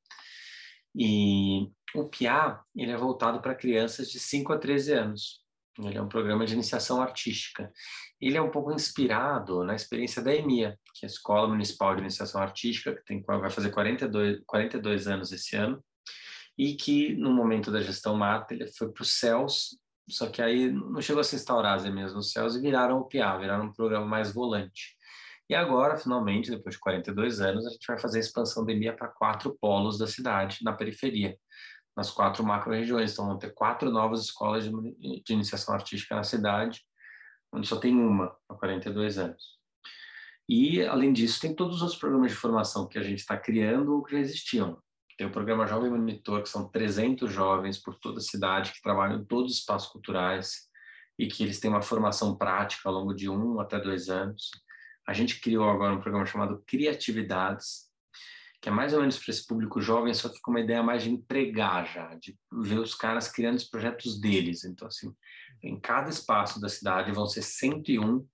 E o PIA, ele é voltado para crianças de 5 a 13 anos. Ele é um programa de iniciação artística. Ele é um pouco inspirado na experiência da EMIA, que é a Escola Municipal de Iniciação Artística, que tem, vai fazer 42, 42 anos esse ano, e que, no momento da gestão mata, ele foi para os CELS, só que aí não chegou a se instaurar as EMIAs nos CELS e viraram o PIA, viraram um programa mais volante. E agora, finalmente, depois de 42 anos, a gente vai fazer a expansão da EMIA para quatro polos da cidade, na periferia, nas quatro macro-regiões. Então, vão ter quatro novas escolas de, de iniciação artística na cidade, onde só tem uma há 42 anos. E, além disso, tem todos os outros programas de formação que a gente está criando ou que já existiam. Tem o programa Jovem Monitor, que são 300 jovens por toda a cidade que trabalham em todos os espaços culturais e que eles têm uma formação prática ao longo de um até dois anos. A gente criou agora um programa chamado Criatividades, que é mais ou menos para esse público jovem, só que com uma ideia mais de empregar já, de ver os caras criando os projetos deles. Então, assim, em cada espaço da cidade vão ser 101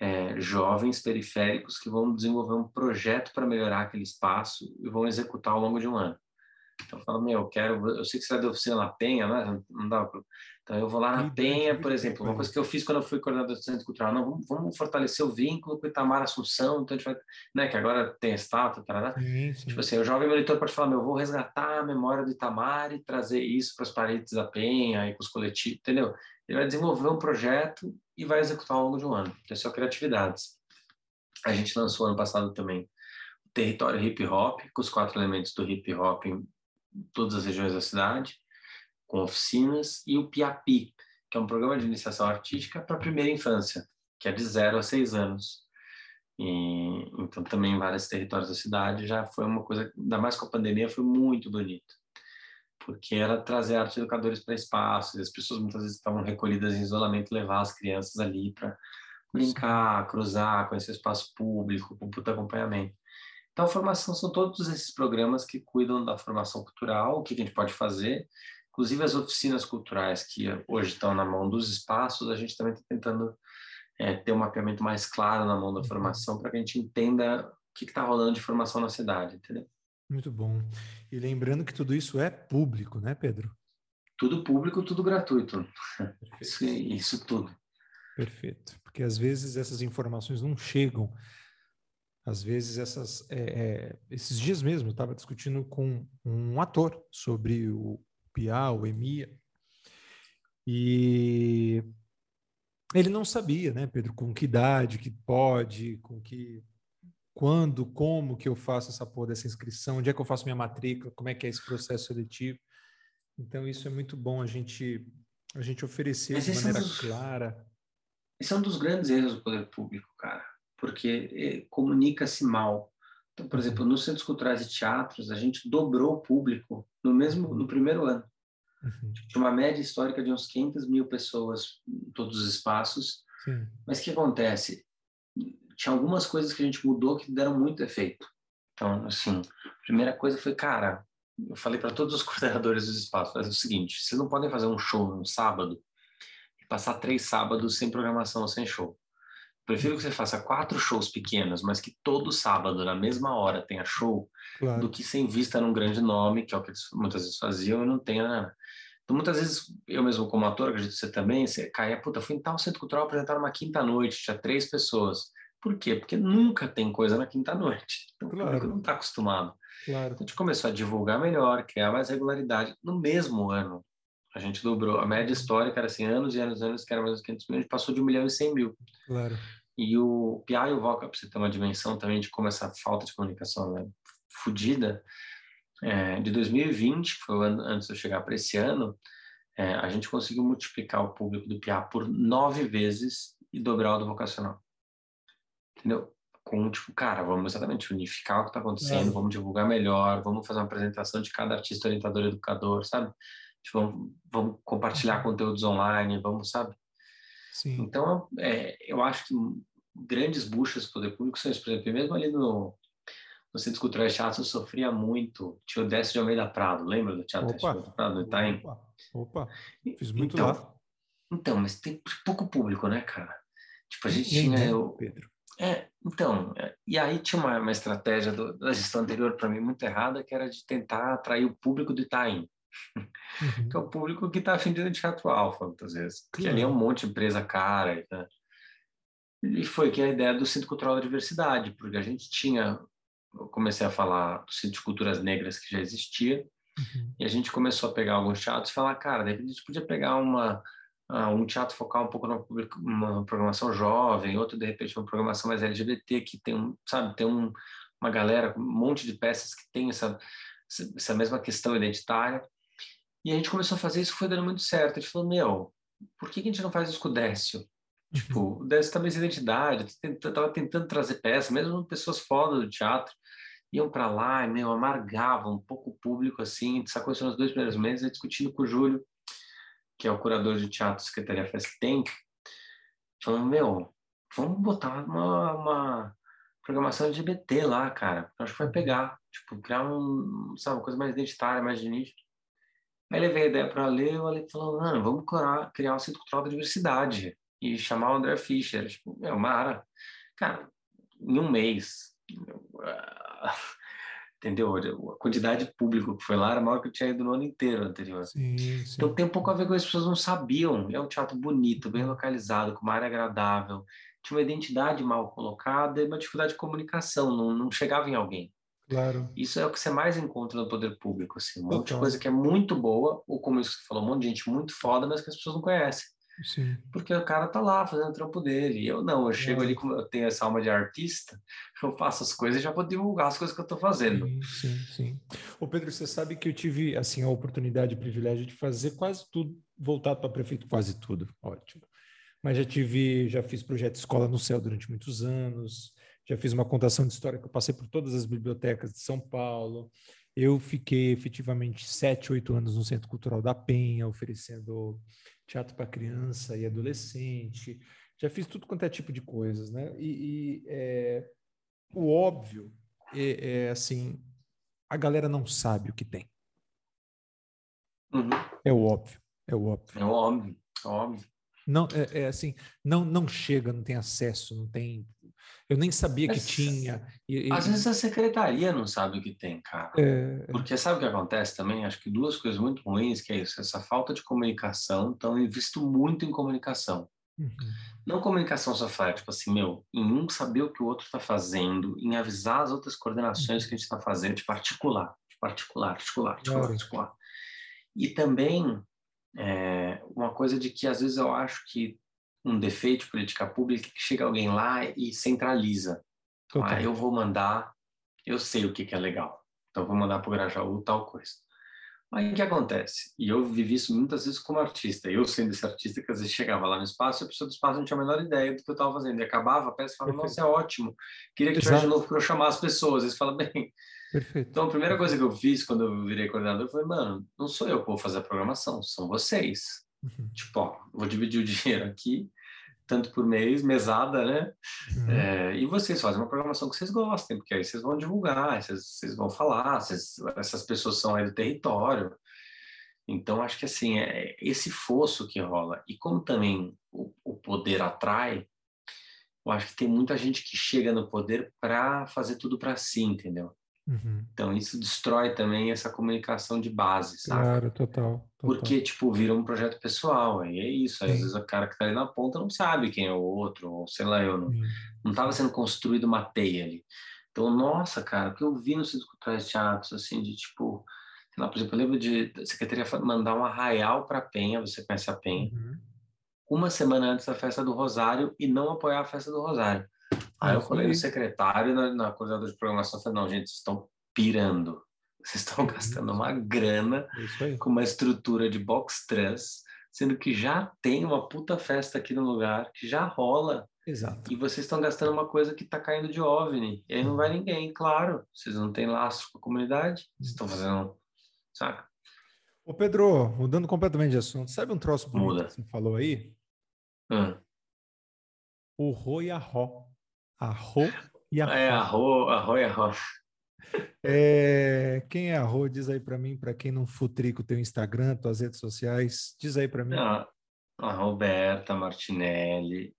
é, jovens periféricos que vão desenvolver um projeto para melhorar aquele espaço e vão executar ao longo de um ano. Então, eu falo, meu, eu quero, eu sei que você vai dar oficina na Penha, né? Não dá pra... Então, eu vou lá na Penha, por exemplo, uma coisa que eu fiz quando eu fui coordenador do Centro Cultural, não, vamos, vamos fortalecer o vínculo com o Itamar Assunção, então a gente vai, né, que agora tem estátua, tarará. Sim, sim. Tipo assim, o jovem monitor pode falar, meu, eu vou resgatar a memória do Itamar e trazer isso para as paredes da Penha e para os coletivos, entendeu? Ele vai desenvolver um projeto e vai executar ao longo de um ano. Então, são criatividades. A gente lançou ano passado também o Território Hip Hop, com os quatro elementos do hip hop todas as regiões da cidade com oficinas, e o PIAPI, que é um programa de iniciação artística para a primeira infância, que é de 0 a 6 anos. E, então, também em vários territórios da cidade já foi uma coisa, ainda mais com a pandemia, foi muito bonito. Porque era trazer arte educadores para espaços, e as pessoas muitas vezes estavam recolhidas em isolamento, levar as crianças ali para brincar, cruzar, conhecer espaço público, com puto acompanhamento. Então, a formação são todos esses programas que cuidam da formação cultural, o que a gente pode fazer, Inclusive as oficinas culturais que hoje estão na mão dos espaços, a gente também está tentando é, ter um mapeamento mais claro na mão da uhum. formação para que a gente entenda o que está rolando de formação na cidade, entendeu? Muito bom. E lembrando que tudo isso é público, né, Pedro? Tudo público, tudo gratuito. Isso, isso tudo. Perfeito. Porque às vezes essas informações não chegam. Às vezes essas, é, é, esses dias mesmo eu estava discutindo com um ator sobre o, PIA, o EMIA. E ele não sabia, né, Pedro, com que idade que pode, com que quando, como que eu faço essa porra dessa inscrição, onde é que eu faço minha matrícula, como é que é esse processo seletivo. Então isso é muito bom a gente a gente oferecer de maneira é um dos, clara. Esse é um dos grandes erros do poder público, cara, porque eh, comunica-se mal. Então, por exemplo, nos centros culturais e teatros, a gente dobrou o público no mesmo no primeiro ano. Uhum. Tinha uma média histórica de uns 500 mil pessoas todos os espaços. Sim. Mas o que acontece? Tinha algumas coisas que a gente mudou que deram muito efeito. Então, assim, a primeira coisa foi, cara, eu falei para todos os coordenadores dos espaços, fazer o seguinte, vocês não podem fazer um show no sábado e passar três sábados sem programação, sem show. Prefiro que você faça quatro shows pequenos, mas que todo sábado, na mesma hora, tenha show, claro. do que sem vista num grande nome, que é o que eles muitas vezes faziam, e não tenha nada. Então, muitas vezes, eu mesmo como ator, acredito que você também, você caia, puta, fui em tal centro cultural apresentar uma quinta-noite, tinha três pessoas. Por quê? Porque nunca tem coisa na quinta-noite. Então, claro. não está acostumado. Claro. Então, a gente começou a divulgar melhor, criar mais regularidade. No mesmo ano, a gente dobrou. A média histórica era assim, anos e anos e anos, que era mais de 500 mil, a gente passou de 1 milhão e 100 mil. Claro. E o PIA e o VOCA, para você ter uma dimensão também de como essa falta de comunicação né, fodida, é, de 2020, que foi o ano antes de eu chegar para esse ano, é, a gente conseguiu multiplicar o público do PIA por nove vezes e dobrar o do vocacional. Entendeu? Com, tipo, cara, vamos exatamente unificar o que está acontecendo, é. vamos divulgar melhor, vamos fazer uma apresentação de cada artista orientador educador, sabe? Tipo, vamos, vamos compartilhar uhum. conteúdos online, vamos, sabe? Sim. Então, é, eu acho que grandes buchas do poder público são isso. Por exemplo, mesmo ali no, no Centro Cultural Teatro, eu sofria muito. Tinha o Décio de Almeida Prado, lembra do Teatro Opa. de Prado, no Itaim? Opa, Opa. fiz muito então, lá. Então, mas tem pouco público, né, cara? Tipo, a gente tinha... né, Eu, Pedro. é, então, é, e aí tinha uma, uma estratégia do, da gestão anterior para mim muito errada, que era de tentar atrair o público do Itaim. Uhum. que é o público que está afim de teatro alfa, muitas vezes. Porque ali é um monte de empresa cara. Né? E foi que a ideia do Centro Cultural da Diversidade, porque a gente tinha. Eu comecei a falar do Centro de Culturas Negras que já existia, uhum. e a gente começou a pegar alguns teatros e falar, cara, de repente a gente podia pegar uma, uh, um teatro focar um pouco numa programação jovem, outro, de repente, uma programação mais LGBT, que tem, um, sabe, tem um, uma galera, um monte de peças que tem essa, essa mesma questão identitária. E a gente começou a fazer isso, foi dando muito certo. A gente falou, meu, por que, que a gente não faz isso com o Décio? Uhum. Tipo, o Décio também tá identidade, estava tentando trazer peça, mesmo pessoas fodas do teatro, iam para lá e, meu, amargavam um pouco o público, assim, sacou isso nos dois primeiros meses, discutindo com o Júlio, que é o curador de teatro da Secretaria Fest Tank, falando, meu, vamos botar uma, uma programação LGBT lá, cara, acho que vai pegar, tipo, criar um, sabe, uma coisa mais identitária, mais de nicho. Aí levei a ideia para ler, o Ale falou, mano, vamos criar, criar um centro cultural da diversidade e chamar o André Fischer. Tipo, meu, Mara, cara, em um mês, entendeu? A quantidade de público que foi lá era maior que eu tinha ido no ano inteiro anterior. Sim, sim. Então tem um pouco a ver com isso, as pessoas não sabiam. É um teatro bonito, bem localizado, com uma área agradável, tinha uma identidade mal colocada e uma dificuldade de comunicação, não, não chegava em alguém. Claro. Isso é o que você mais encontra no poder público, assim, um monte de coisa que é muito boa, ou como isso que você falou, um monte de gente muito foda, mas que as pessoas não conhecem. Sim. Porque o cara tá lá fazendo o trampo dele. Eu não, eu chego é. ali, eu tenho essa alma de artista, eu faço as coisas e já vou divulgar as coisas que eu tô fazendo. Sim, sim, sim. Ô Pedro, você sabe que eu tive, assim, a oportunidade e privilégio de fazer quase tudo voltado para prefeito, quase tudo, ótimo. Mas já tive, já fiz projeto Escola no Céu durante muitos anos, já fiz uma contação de história que eu passei por todas as bibliotecas de São Paulo. Eu fiquei efetivamente sete, oito anos no Centro Cultural da Penha, oferecendo teatro para criança e adolescente. Já fiz tudo quanto é tipo de coisas, né? E, e é, o óbvio é, é, assim, a galera não sabe o que tem. Uhum. É o óbvio, é o óbvio. É óbvio, é óbvio. Não, é, é, assim, não, não chega, não tem acesso, não tem. Eu nem sabia Mas, que tinha. E, às e... vezes a secretaria não sabe o que tem, cara. É... Porque sabe o que acontece também? Acho que duas coisas muito ruins, que é isso, essa falta de comunicação. Então, eu invisto muito em comunicação. Uhum. Não comunicação só fala, tipo assim, meu, em um saber o que o outro está fazendo, em avisar as outras coordenações uhum. que a gente está fazendo, de particular, de particular, articular, articular, articular. E também é, uma coisa de que às vezes eu acho que um defeito de política pública que chega alguém lá e centraliza. Ah, eu vou mandar, eu sei o que, que é legal, então vou mandar para o Grajaú tal coisa. Aí o que acontece? E eu vivi isso muitas vezes como artista. Eu, sendo esse artista, que às vezes chegava lá no espaço e a pessoa do espaço não tinha a menor ideia do que eu estava fazendo. E acabava a peça e falava, nossa, é ótimo. Queria que tivesse de novo para eu chamar as pessoas. Eles falam, bem, Perfeito. Então, a primeira coisa que eu fiz quando eu virei coordenador foi, mano, não sou eu que vou fazer a programação, são vocês. Uhum. Tipo, ó, vou dividir o dinheiro aqui, tanto por mês, mesada, né? Uhum. É, e vocês fazem uma programação que vocês gostem, porque aí vocês vão divulgar, vocês, vocês vão falar, vocês, essas pessoas são aí do território. Então, acho que assim, é esse fosso que rola. E como também o, o poder atrai, eu acho que tem muita gente que chega no poder para fazer tudo para si, entendeu? Uhum. Então, isso destrói também essa comunicação de base, sabe? Claro, total, total. Porque, tipo, vira um projeto pessoal, aí é isso. Às vezes o cara que tá ali na ponta não sabe quem é o outro, ou sei lá, eu não, não tava sendo construído uma teia ali. Então, nossa, cara, o que eu vi no Centro Cultural de Teatros, assim, de tipo, sei lá, por exemplo, eu lembro de a secretaria mandar um arraial para Penha, você conhece a Penha, uhum. uma semana antes da festa do Rosário e não apoiar a festa do Rosário. Aí eu falei no secretário, na, na coordenadora de programação, falei, não, gente, vocês estão pirando. Vocês estão gastando uma grana com uma estrutura de box trans, sendo que já tem uma puta festa aqui no lugar, que já rola. Exato. E vocês estão gastando uma coisa que está caindo de OVNI. E aí não vai uhum. ninguém, claro. Vocês não têm laço com a comunidade. Vocês estão fazendo, saca? Ô Pedro, mudando completamente de assunto, sabe um troço Muda. que você falou aí? Hum. O ro e a ro. Arro e a É, arro, arro e arro. É, quem é arro? Diz aí para mim, para quem não futrica o teu Instagram, tuas redes sociais, diz aí para mim. Ah, a Roberta Martinelli,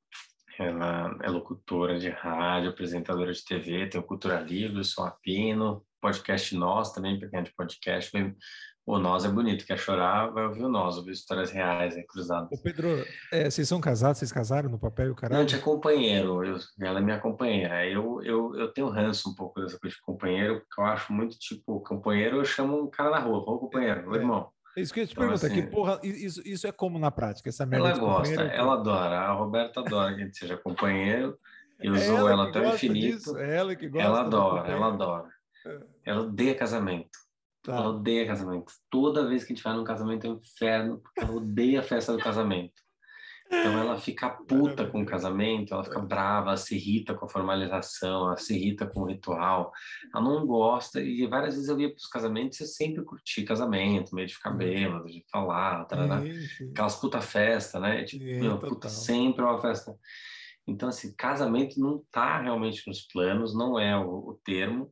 ela é locutora de rádio, apresentadora de TV, tem o Cultura Livre, sou Apino, podcast Nós também, é de podcast, o Nós é bonito, quer chorar, vai ouvir o Nós, ouvir histórias reais, aí, cruzadas. Ô Pedro, é, vocês são casados, vocês casaram no papel e o caralho? Não, a gente é companheiro, eu, ela é minha companheira. Eu, eu, eu tenho ranço um pouco dessa coisa de companheiro, porque eu acho muito, tipo, companheiro, eu chamo um cara na rua, ô companheiro, é, irmão. É isso que eu te então, perguntar, assim, que porra, isso, isso é como na prática, essa merda Ela gosta, ela adora, a Roberta adora que a gente seja companheiro, eu é ela, ela até o infinito. Disso, é ela que gosta. Ela adora, ela adora. É. Ela odeia casamento. Tá. Ela odeia casamento. Toda vez que a gente vai num casamento é um inferno, porque ela odeia a festa do casamento. Então ela fica puta com o casamento, ela fica brava, ela se irrita com a formalização, ela se irrita com o ritual. Ela não gosta, e várias vezes eu ia para os casamentos e eu sempre curti casamento, meio de ficar uhum. bêbado, de falar, tarará. aquelas puta festa, né? Tipo, meu, puta, sempre é uma festa. Então, assim, casamento não tá realmente nos planos, não é o, o termo.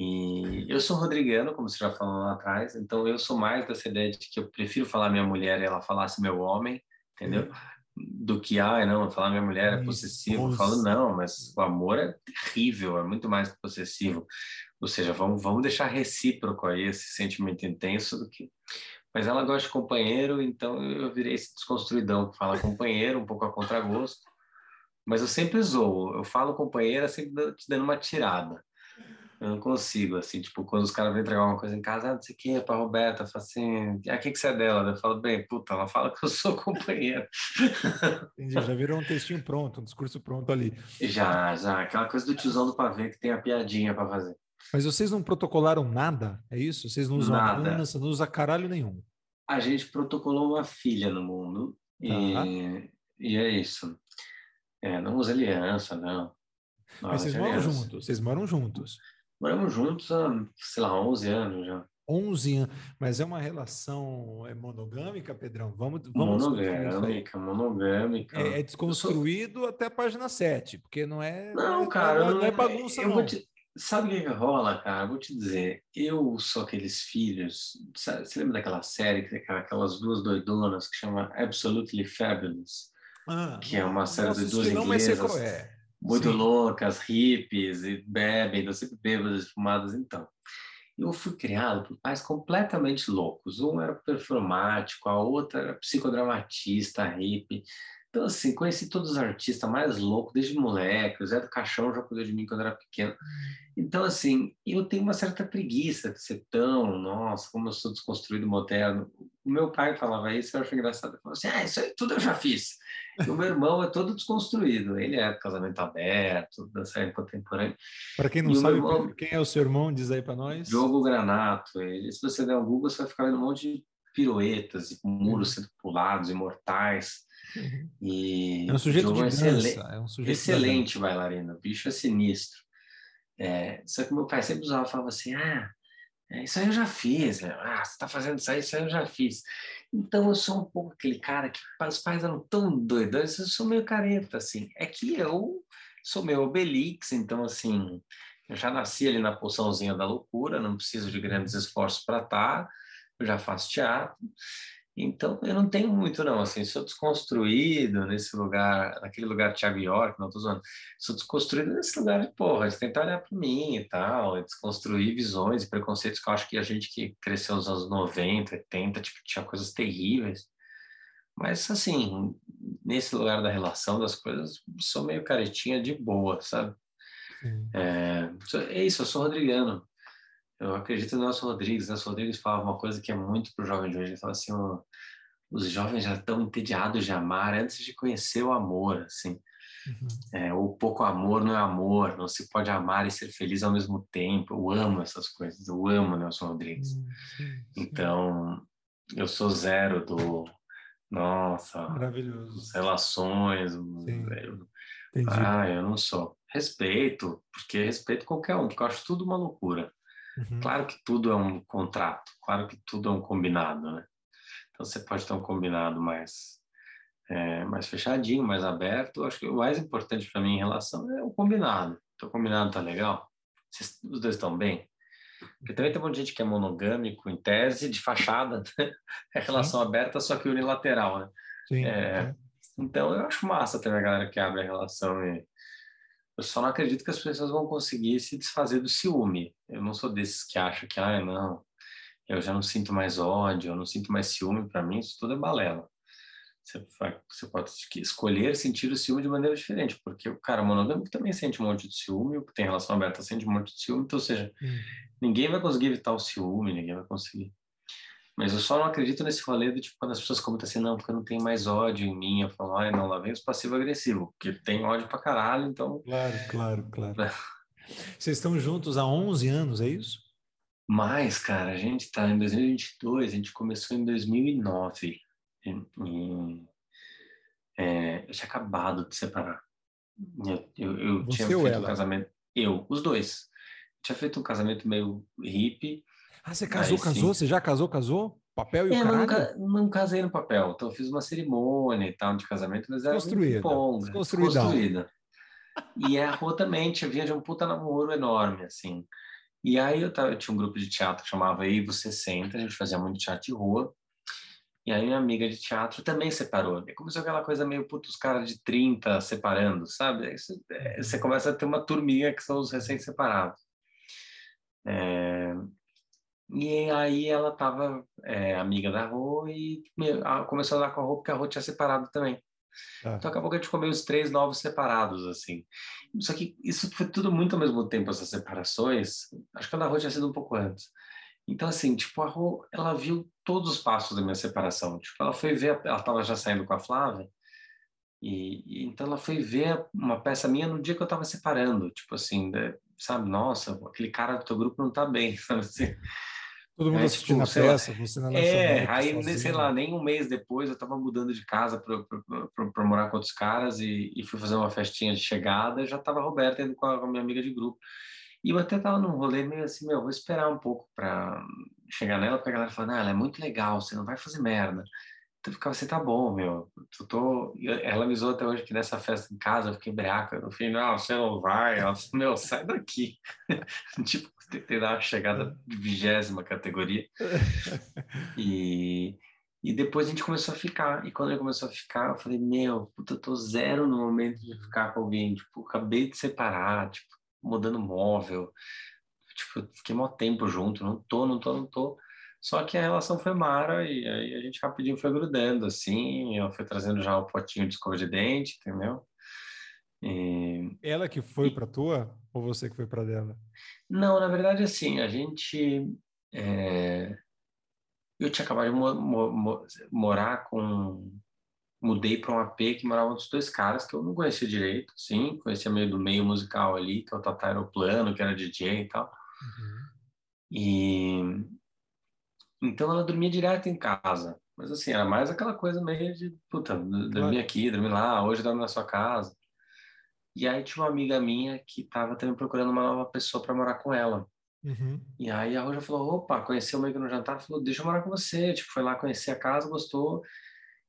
E eu sou rodriguiano, como você já falou lá atrás, então eu sou mais dessa ideia de que eu prefiro falar minha mulher e ela falasse meu homem, entendeu? Do que, ah, não, falar minha mulher é possessivo. Eu falo, não, mas o amor é terrível, é muito mais possessivo. Ou seja, vamos, vamos deixar recíproco aí esse sentimento intenso do que. Mas ela gosta de companheiro, então eu virei esse desconstruidão que fala companheiro, um pouco a contragosto. Mas eu sempre zoo, eu falo companheira sempre te dando uma tirada. Eu não consigo, assim, tipo, quando os caras vêm entregar uma coisa em casa, ah, não sei o que, é pra Roberta, fala assim, ah, o que que você é dela? Eu falo, bem, puta, ela fala que eu sou companheira. Entendi, já virou um textinho pronto, um discurso pronto ali. Já, já, aquela coisa do tiozão do pavê que tem a piadinha para fazer. Mas vocês não protocolaram nada, é isso? Vocês não usam nada. aliança, não usam caralho nenhum? A gente protocolou uma filha no mundo e, e é isso. É, não usa aliança, não. não Mas vocês moram juntos, vocês moram juntos. Moramos juntos há, sei lá, 11 anos já. 11 anos, mas é uma relação é monogâmica, Pedrão? Vamos, vamos monogâmica, monogâmica. É, é desconstruído sou... até a página 7, porque não é. Não, cara, não, não é bagunça, eu não. Te... Sabe o que, que rola, cara? Vou te dizer, eu sou aqueles filhos. Sabe, você lembra daquela série que tem aquelas duas doidonas que chama Absolutely Fabulous? Ah, que é uma série de duas inglesas. Não, mas é muito Sim. loucas, hippies, e bebem, não sempre bêbadas, fumadas, então. Eu fui criado por pais completamente loucos. Um era performático, a outra era psicodramatista, hippie. Então, assim, conheci todos os artistas mais loucos desde moleque. O Zé do Caixão já cuidou de mim quando eu era pequeno. Então, assim, eu tenho uma certa preguiça de ser tão, nossa, como eu sou desconstruído moderno. O meu pai falava isso, eu acho engraçado. Ele falava assim, ah, isso aí tudo eu já fiz. E o meu irmão é todo desconstruído. Ele é casamento aberto, dançarino contemporâneo. Para quem não sabe, irmão, quem é o seu irmão, diz aí para nós. Diogo Granato. Ele, se você der um Google, você vai ficar vendo um monte de piruetas e muros sendo pulados, imortais. Uhum. E é um sujeito de é dança, é um sujeito excelente bailarino. O bicho é sinistro. É, só que meu pai sempre usava, falava assim, ah, É, isso aí eu já fiz. Né? Ah, você está fazendo isso aí, isso aí eu já fiz. Então eu sou um pouco aquele cara que os pais eram tão doidos, eu sou meio careta, assim. É que eu sou meio Obelix, então, assim, eu já nasci ali na poçãozinha da loucura, não preciso de grandes esforços para estar, tá, eu já faço teatro. Então, eu não tenho muito, não, assim, sou desconstruído nesse lugar, naquele lugar Thiago York, não tô zoando, sou desconstruído nesse lugar de, porra, de tentar olhar para mim e tal, desconstruir visões e preconceitos que eu acho que a gente que cresceu nos anos 90, 80, tipo, tinha coisas terríveis. Mas, assim, nesse lugar da relação das coisas, sou meio caretinha de boa, sabe? É, é isso, eu sou rodrigano. Eu acredito no Nelson Rodrigues. Nelson Rodrigues falava uma coisa que é muito para o jovem de hoje. Ele fala assim: os jovens já estão entediados de amar antes de conhecer o amor, assim. Uhum. É, o pouco amor não é amor, não se pode amar e ser feliz ao mesmo tempo. Eu amo essas coisas, eu amo Nelson Rodrigues. Uhum. Então, eu sou zero do. Nossa, maravilhoso. Relações. Eu, ah, eu não sou. Respeito, porque respeito qualquer um, porque eu acho tudo uma loucura. Uhum. Claro que tudo é um contrato, claro que tudo é um combinado, né? Então você pode ter um combinado mais, é, mais fechadinho, mais aberto. Acho que o mais importante para mim em relação é o combinado. Então o combinado tá legal? Vocês, os dois estão bem? Porque também tem um monte de gente que é monogâmico, em tese, de fachada, né? é relação Sim. aberta, só que unilateral, né? Sim. É, então eu acho massa também a galera que abre a relação e eu só não acredito que as pessoas vão conseguir se desfazer do ciúme. Eu não sou desses que acham que, ah, não, eu já não sinto mais ódio, eu não sinto mais ciúme. Para mim, isso tudo é balela. Você, você pode escolher sentir o ciúme de maneira diferente, porque o cara monogâmico também sente um monte de ciúme, o que tem relação aberta sente um monte de ciúme, então, ou seja, hum. ninguém vai conseguir evitar o ciúme, ninguém vai conseguir. Mas eu só não acredito nesse rolê de tipo, quando as pessoas comentam assim, não, porque eu não tenho mais ódio em mim. Eu falo, ai, não, lá vem os passivo-agressivo, porque tem ódio pra caralho, então. Claro, claro, claro. É. Vocês estão juntos há 11 anos, é isso? Mais, cara, a gente está em 2022, a gente começou em 2009. E, e, é, eu tinha acabado de separar. Eu, eu, eu tinha feito ela? um casamento. Eu, os dois. tinha feito um casamento meio hippie ah, você casou, Aí, casou? Sim. Você já casou, casou? Papel e é, o caralho? Nunca, não casei no papel. Então, eu fiz uma cerimônia e tal de casamento, mas era construída. Bom, construída. E a Rô também vinha de um puta namoro enorme, assim. E aí eu, tava, eu tinha um grupo de teatro que chamava Aí Você Senta, a gente fazia muito teatro de rua. E aí minha amiga de teatro também separou. E começou aquela coisa meio, puto, os caras de 30 separando, sabe? Você, é, você começa a ter uma turminha que são os recém-separados. É, e aí ela estava é, amiga da Rô e começou a dar com a Rô porque a Rô tinha separado também. Ah. Então acabou que a gente ficou meio os três novos separados, assim. Só que isso foi tudo muito ao mesmo tempo, essas separações. Acho que a da Rô tinha sido um pouco antes. Então, assim, tipo, a Rô, ela viu todos os passos da minha separação. Tipo, ela foi ver, ela estava já saindo com a Flávia, e, e, então ela foi ver uma peça minha no dia que eu estava separando. Tipo assim, sabe, nossa, aquele cara do teu grupo não está bem, sabe assim. Todo mundo assistindo tipo, a peça, você na É, aí, sozinho. sei lá, nem um mês depois eu estava mudando de casa para morar com outros caras e, e, fui fazer uma festinha de chegada já estava a Roberta indo com a, minha amiga de grupo. E eu até estava num rolê meio assim, meu, vou esperar um pouco para chegar nela, porque a galera fala, não, ela é muito legal, você não vai fazer merda. Então eu ficava assim, tá bom, meu. Eu tô... Ela avisou até hoje que nessa festa em casa eu fiquei breaca. No fim, não, você não vai. Ela falou, meu, sai daqui. tipo, dar uma chegada de vigésima categoria. E, e depois a gente começou a ficar. E quando ele começou a ficar, eu falei, meu, puta, eu tô zero no momento de ficar com alguém. Tipo, acabei de separar, tipo, mudando móvel. Tipo, fiquei mó tempo junto, não tô, não tô, não tô. Só que a relação foi mara e aí a gente rapidinho foi grudando, assim, eu fui trazendo já o potinho de escova de dente, entendeu? E... Ela que foi para tua ou você que foi para dela? Não, na verdade, assim, a gente. É... Eu tinha acabado de mo mo morar com. Mudei para um AP que moravam os dois caras que eu não conhecia direito, sim, conhecia meio do meio musical ali, que é o Tata Aeroplano, que era DJ e tal. Uhum. E então ela dormia direto em casa. Mas assim, era mais aquela coisa meio de, puta, dormir claro. aqui, dormir lá, hoje dorme na sua casa. E aí tinha uma amiga minha que estava também procurando uma nova pessoa para morar com ela. Uhum. E aí a Roja falou, opa, conheceu o meio no jantar, falou, deixa eu morar com você. Tipo, foi lá conhecer a casa, gostou.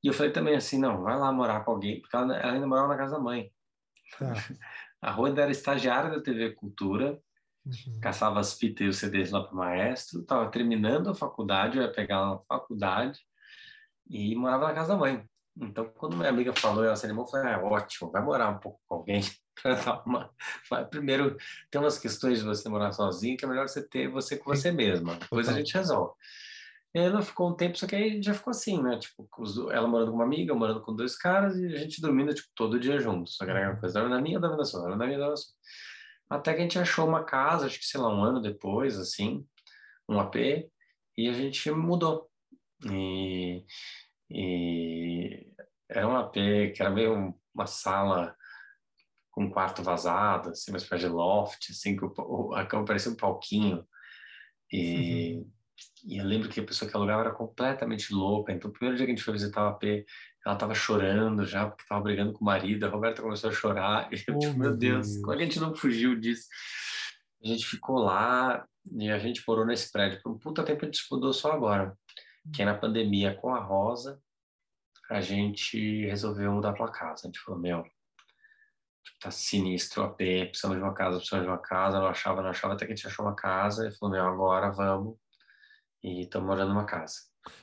E eu falei também assim, não, vai lá morar com alguém, porque ela, ela ainda morava na casa da mãe. Tá. A Rua era estagiária da TV Cultura, uhum. caçava as fitas e os CDs lá para o maestro, estava terminando a faculdade, eu ia pegar ela na faculdade e morava na casa da mãe. Então, quando minha amiga falou, ela se animou, eu falei, ah, ótimo, vai morar um pouco com alguém. Uma... Primeiro, tem umas questões de você morar sozinho que é melhor você ter você com você mesma. Depois a gente resolve. E ela ficou um tempo, só que aí já ficou assim, né? Tipo, ela morando com uma amiga, morando com dois caras e a gente dormindo, tipo, todo dia juntos. Só que era uma coisa, na minha, dormindo na sua, na minha, da sua. Até que a gente achou uma casa, acho que, sei lá, um ano depois, assim, um AP, e a gente mudou. E, e era um AP que era meio uma sala com um quarto vazado, assim, uma espécie de loft, assim, que o, a cama parecia um palquinho. E... Uhum e eu lembro que a pessoa que alugava era completamente louca. Então, o primeiro dia que a gente foi visitar o AP, ela estava chorando já, porque estava brigando com o marido. A Roberta começou a chorar. E eu, oh, tipo, meu Deus, Deus, como a gente não fugiu disso? A gente ficou lá e a gente morou nesse prédio. Por um puta tempo a gente se mudou só agora. Que na pandemia, com a Rosa, a gente resolveu mudar para casa. A gente falou, meu, tipo, tá sinistro o AP, precisamos de uma casa, precisamos de uma casa. Não achava, não achava, até que a gente achou uma casa. E falou, meu, agora vamos e estamos morando numa casa.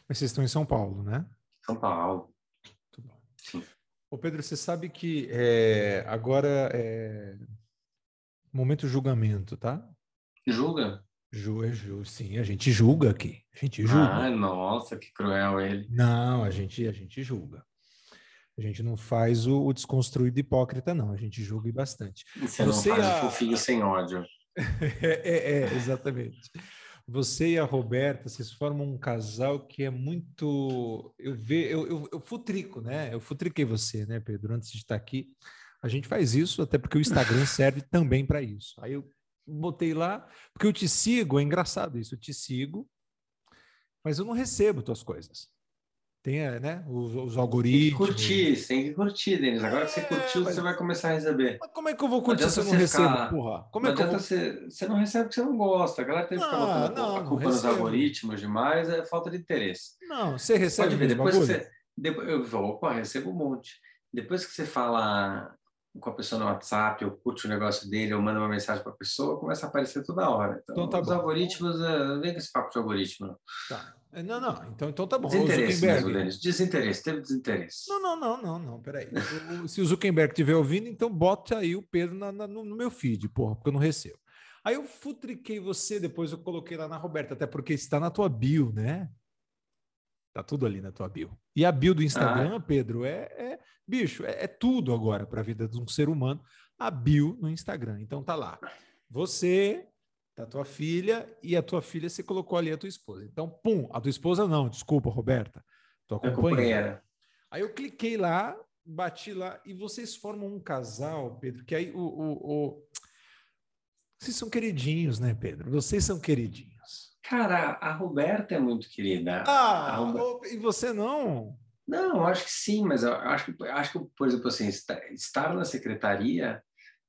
Mas vocês estão em São Paulo, né? São Paulo. Muito bom. Sim. Ô Pedro, você sabe que é, agora é momento julgamento, tá? Julga? Ju, é ju, sim, a gente julga aqui. A gente julga. Ah, nossa, que cruel ele. Não, a gente, a gente julga. A gente não faz o, o desconstruído hipócrita, não. A gente julga bastante. Você, Você não faz a... o fofinho sem ódio. é, é, é, exatamente. Você e a Roberta, vocês formam um casal que é muito. Eu, ve... eu, eu, eu futrico, né? Eu futriquei você, né, Pedro, antes de estar aqui. A gente faz isso até porque o Instagram serve também para isso. Aí eu botei lá, porque eu te sigo, é engraçado isso, eu te sigo, mas eu não recebo tuas coisas. Tem, é, né, os, os algoritmos. Tem que curtir, tem que curtir, Denis. Agora que você é, curtiu, mas... você vai começar a receber. Mas como é que eu vou curtir se eu não recebo, ficar... porra? Como não é que eu vou... você... você não recebe porque você não gosta. A galera tem que ficar botando não, a culpa nos algoritmos demais, é falta de interesse. Não, você recebe Pode ver, depois que você... Depois, eu opa, recebo um monte. Depois que você fala com a pessoa no WhatsApp, ou curte o negócio dele, ou manda uma mensagem para a pessoa, começa a aparecer toda hora. Então, então tá os bom. algoritmos, uh, vem com esse papo de algoritmo. Tá. É, não, não, então, então tá bom. Desinteresse mesmo, Denis. Desinteresse, teve desinteresse. Não, não, não, não, não, peraí. Se o Zuckerberg estiver ouvindo, então bote aí o Pedro na, na, no meu feed, porra, porque eu não recebo. Aí eu futriquei você, depois eu coloquei lá na Roberta, até porque está na tua bio, né? Tá tudo ali na tua bio. E a bio do Instagram, ah. Pedro, é, é bicho, é, é tudo agora para a vida de um ser humano. A bio no Instagram. Então tá lá. Você da tua filha e a tua filha você colocou ali a tua esposa. Então, pum, a tua esposa não, desculpa, Roberta, tua companheira. Aí eu cliquei lá, bati lá e vocês formam um casal, Pedro, que aí o, o, o... vocês são queridinhos, né, Pedro? Vocês são queridinhos. Cara, a Roberta é muito querida. Ah, Roberta... e você não? Não, acho que sim, mas eu acho que, acho que por exemplo, assim, estar na secretaria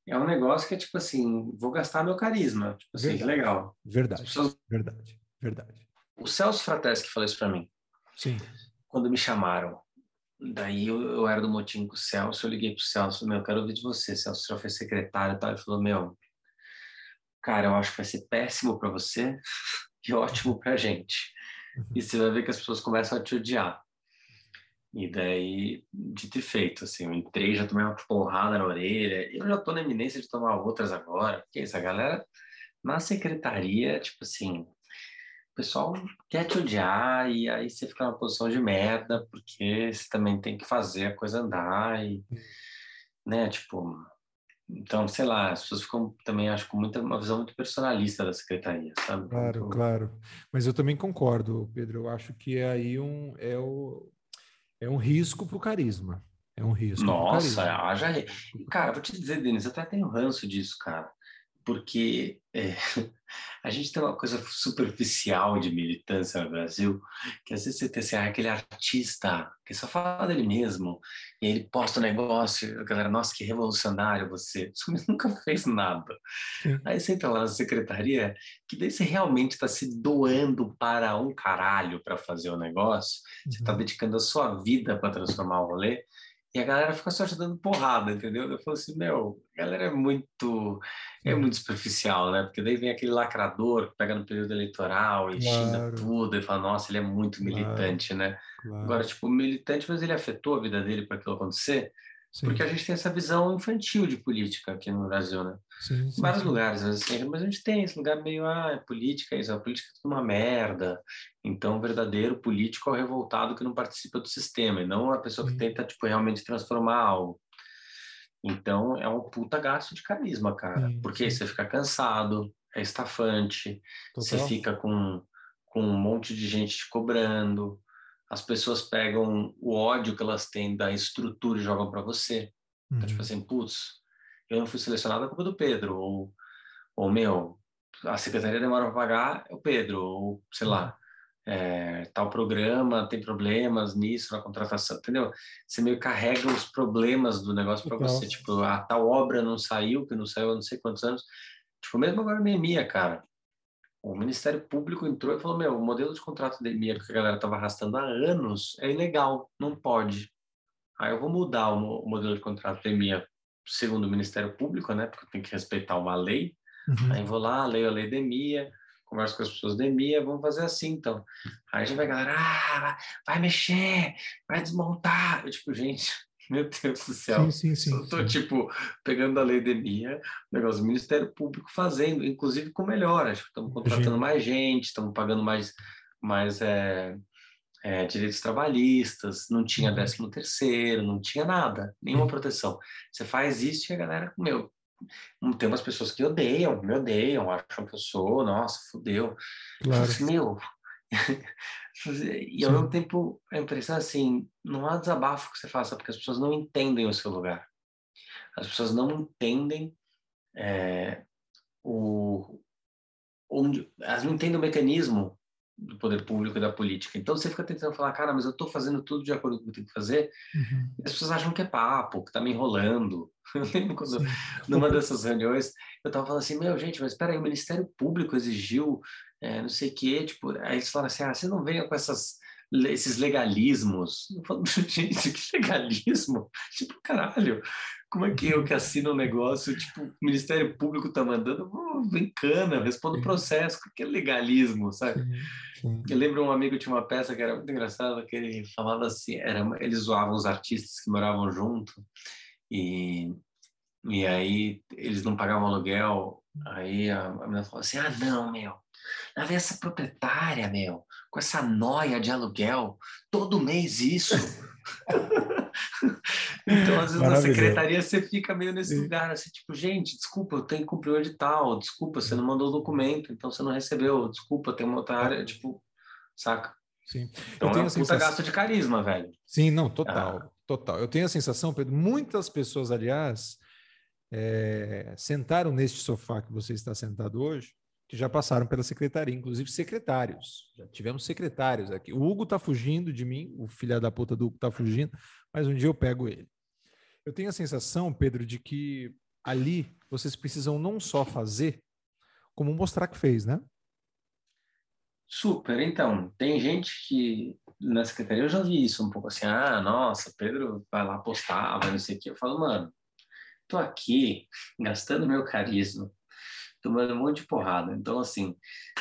é um negócio que é tipo assim, vou gastar meu carisma. Tipo assim, verdade, legal. Verdade, pessoas... verdade, verdade. O Celso Frates que falou isso para mim. Sim. Quando me chamaram. Daí eu, eu era do motim com o Celso, eu liguei pro Celso, meu, eu quero ouvir de você. Celso já foi secretário e tal. Ele falou, meu, cara, eu acho que vai ser péssimo para você e ótimo pra gente. Uhum. E você vai ver que as pessoas começam a te odiar. E daí, de ter feito, assim, eu entrei, já tomei uma porrada na orelha, eu já tô na iminência de tomar outras agora, porque essa galera na secretaria, tipo assim, o pessoal quer te odiar e aí você fica numa posição de merda, porque você também tem que fazer a coisa andar e, né, tipo, então, sei lá, as pessoas ficam também, acho, com muita, uma visão muito personalista da secretaria, sabe? Claro, claro. Mas eu também concordo, Pedro. Eu acho que é aí um, é o, é um risco para o carisma. É um risco. Nossa, haja. Cara, vou te dizer, Denis, eu até tenho ranço disso, cara. Porque é, a gente tem uma coisa superficial de militância no Brasil, que às vezes você tem assim, ah, aquele artista que só fala dele mesmo, e ele posta um negócio, a galera, nossa, que revolucionário você, você nunca fez nada. Sim. Aí você entra lá na secretaria, que daí você realmente está se doando para um caralho para fazer o negócio, uhum. você está dedicando a sua vida para transformar o rolê, e a galera fica só te dando porrada, entendeu? Eu falo assim, meu, a galera é muito, é muito superficial, né? Porque daí vem aquele lacrador que pega no período eleitoral e claro. xinga tudo e fala, nossa, ele é muito militante, claro. né? Claro. Agora, tipo, militante, mas ele afetou a vida dele para aquilo acontecer. Sim. Porque a gente tem essa visão infantil de política aqui no Brasil, né? Sim, sim, vários lugares, assim, mas a gente tem esse lugar meio, ah, é política, isso, a política é uma merda. Então, o verdadeiro político é o revoltado que não participa do sistema, e não a pessoa que tenta, tipo, realmente transformar algo. Então, é um puta gasto de carisma, cara. porque você fica cansado, é estafante, Total. você fica com, com um monte de gente te cobrando, as pessoas pegam o ódio que elas têm da estrutura e jogam para você. Uhum. Então, tipo uhum. assim, putz, eu não fui selecionado a culpa do Pedro, ou, ou meu, a secretaria demora para pagar, é o Pedro, ou sei lá, é, tal programa tem problemas nisso, na contratação, entendeu? Você meio carrega os problemas do negócio para você, tipo, a tal obra não saiu, que não saiu há não sei quantos anos. Tipo, mesmo agora na EMIA, cara, o Ministério Público entrou e falou: meu, o modelo de contrato de EMIA que a galera estava arrastando há anos é ilegal, não pode. Aí eu vou mudar o, o modelo de contrato de EMIA segundo o Ministério Público, né? Porque tem que respeitar uma lei. Uhum. Aí vou lá, leio a lei de EMIA, converso com as pessoas de EMIA, vamos fazer assim então. Aí a gente vai, galera, ah, vai mexer, vai desmontar. Eu, tipo, gente, meu Deus do céu. Sim, sim, sim. Sim. tipo, pegando a lei de Mia, negócio do Ministério Público fazendo, inclusive com melhora. Estamos contratando gente. mais gente, estamos pagando mais, mais é, é, direitos trabalhistas, não tinha uhum. décimo terceiro, não tinha nada, nenhuma uhum. proteção. Você faz isso e a galera, meu, tem umas pessoas que odeiam, me odeiam, acham que eu sou, nossa, fudeu. Claro. Assim, meu, e ao Sim. mesmo tempo, a impressão é assim, não há desabafo que você faça, porque as pessoas não entendem o seu lugar. As pessoas não entendem é, o onde elas não entendem o mecanismo do poder público e da política. Então você fica tentando falar, cara, mas eu estou fazendo tudo de acordo com o que eu tenho que fazer. Uhum. As pessoas acham que é papo, que está me enrolando. Eu lembro quando, numa dessas reuniões, eu estava falando assim, meu, gente, mas espera aí, o Ministério Público exigiu é, não sei o quê, tipo, aí eles falaram assim, ah, você não venha com essas esses legalismos. Eu falo, gente, que legalismo? Tipo, caralho, como é que eu que assino um negócio, tipo, o Ministério Público tá mandando, oh, vem cana, respondo o processo, que é legalismo, sabe? Sim, sim. Eu lembro um amigo tinha uma peça que era muito engraçada, que ele falava assim, era, eles zoavam os artistas que moravam junto, e, e aí eles não pagavam aluguel, aí a, a menina falou assim, ah, não, meu, Lá vem essa proprietária, meu, com essa noia de aluguel, todo mês isso. então, às vezes, na secretaria você fica meio nesse lugar, assim, tipo, gente, desculpa, eu tenho que cumprir o edital, desculpa, você não mandou o documento, então você não recebeu, desculpa, tem uma outra área, tipo, saca? Sim. Então eu tenho é um puta sensação... gasto de carisma, velho. Sim, não, total, ah. total. Eu tenho a sensação, Pedro, muitas pessoas, aliás, é, sentaram neste sofá que você está sentado hoje, que já passaram pela secretaria, inclusive secretários. Já tivemos secretários aqui. O Hugo está fugindo de mim, o filho da puta do Hugo está fugindo, mas um dia eu pego ele. Eu tenho a sensação, Pedro, de que ali vocês precisam não só fazer, como mostrar que fez, né? Super. Então, tem gente que na secretaria eu já vi isso um pouco assim, ah, nossa, Pedro vai lá postar, vai não sei o quê. Eu falo, mano, tô aqui gastando meu carisma tomando um monte de porrada. Então, assim,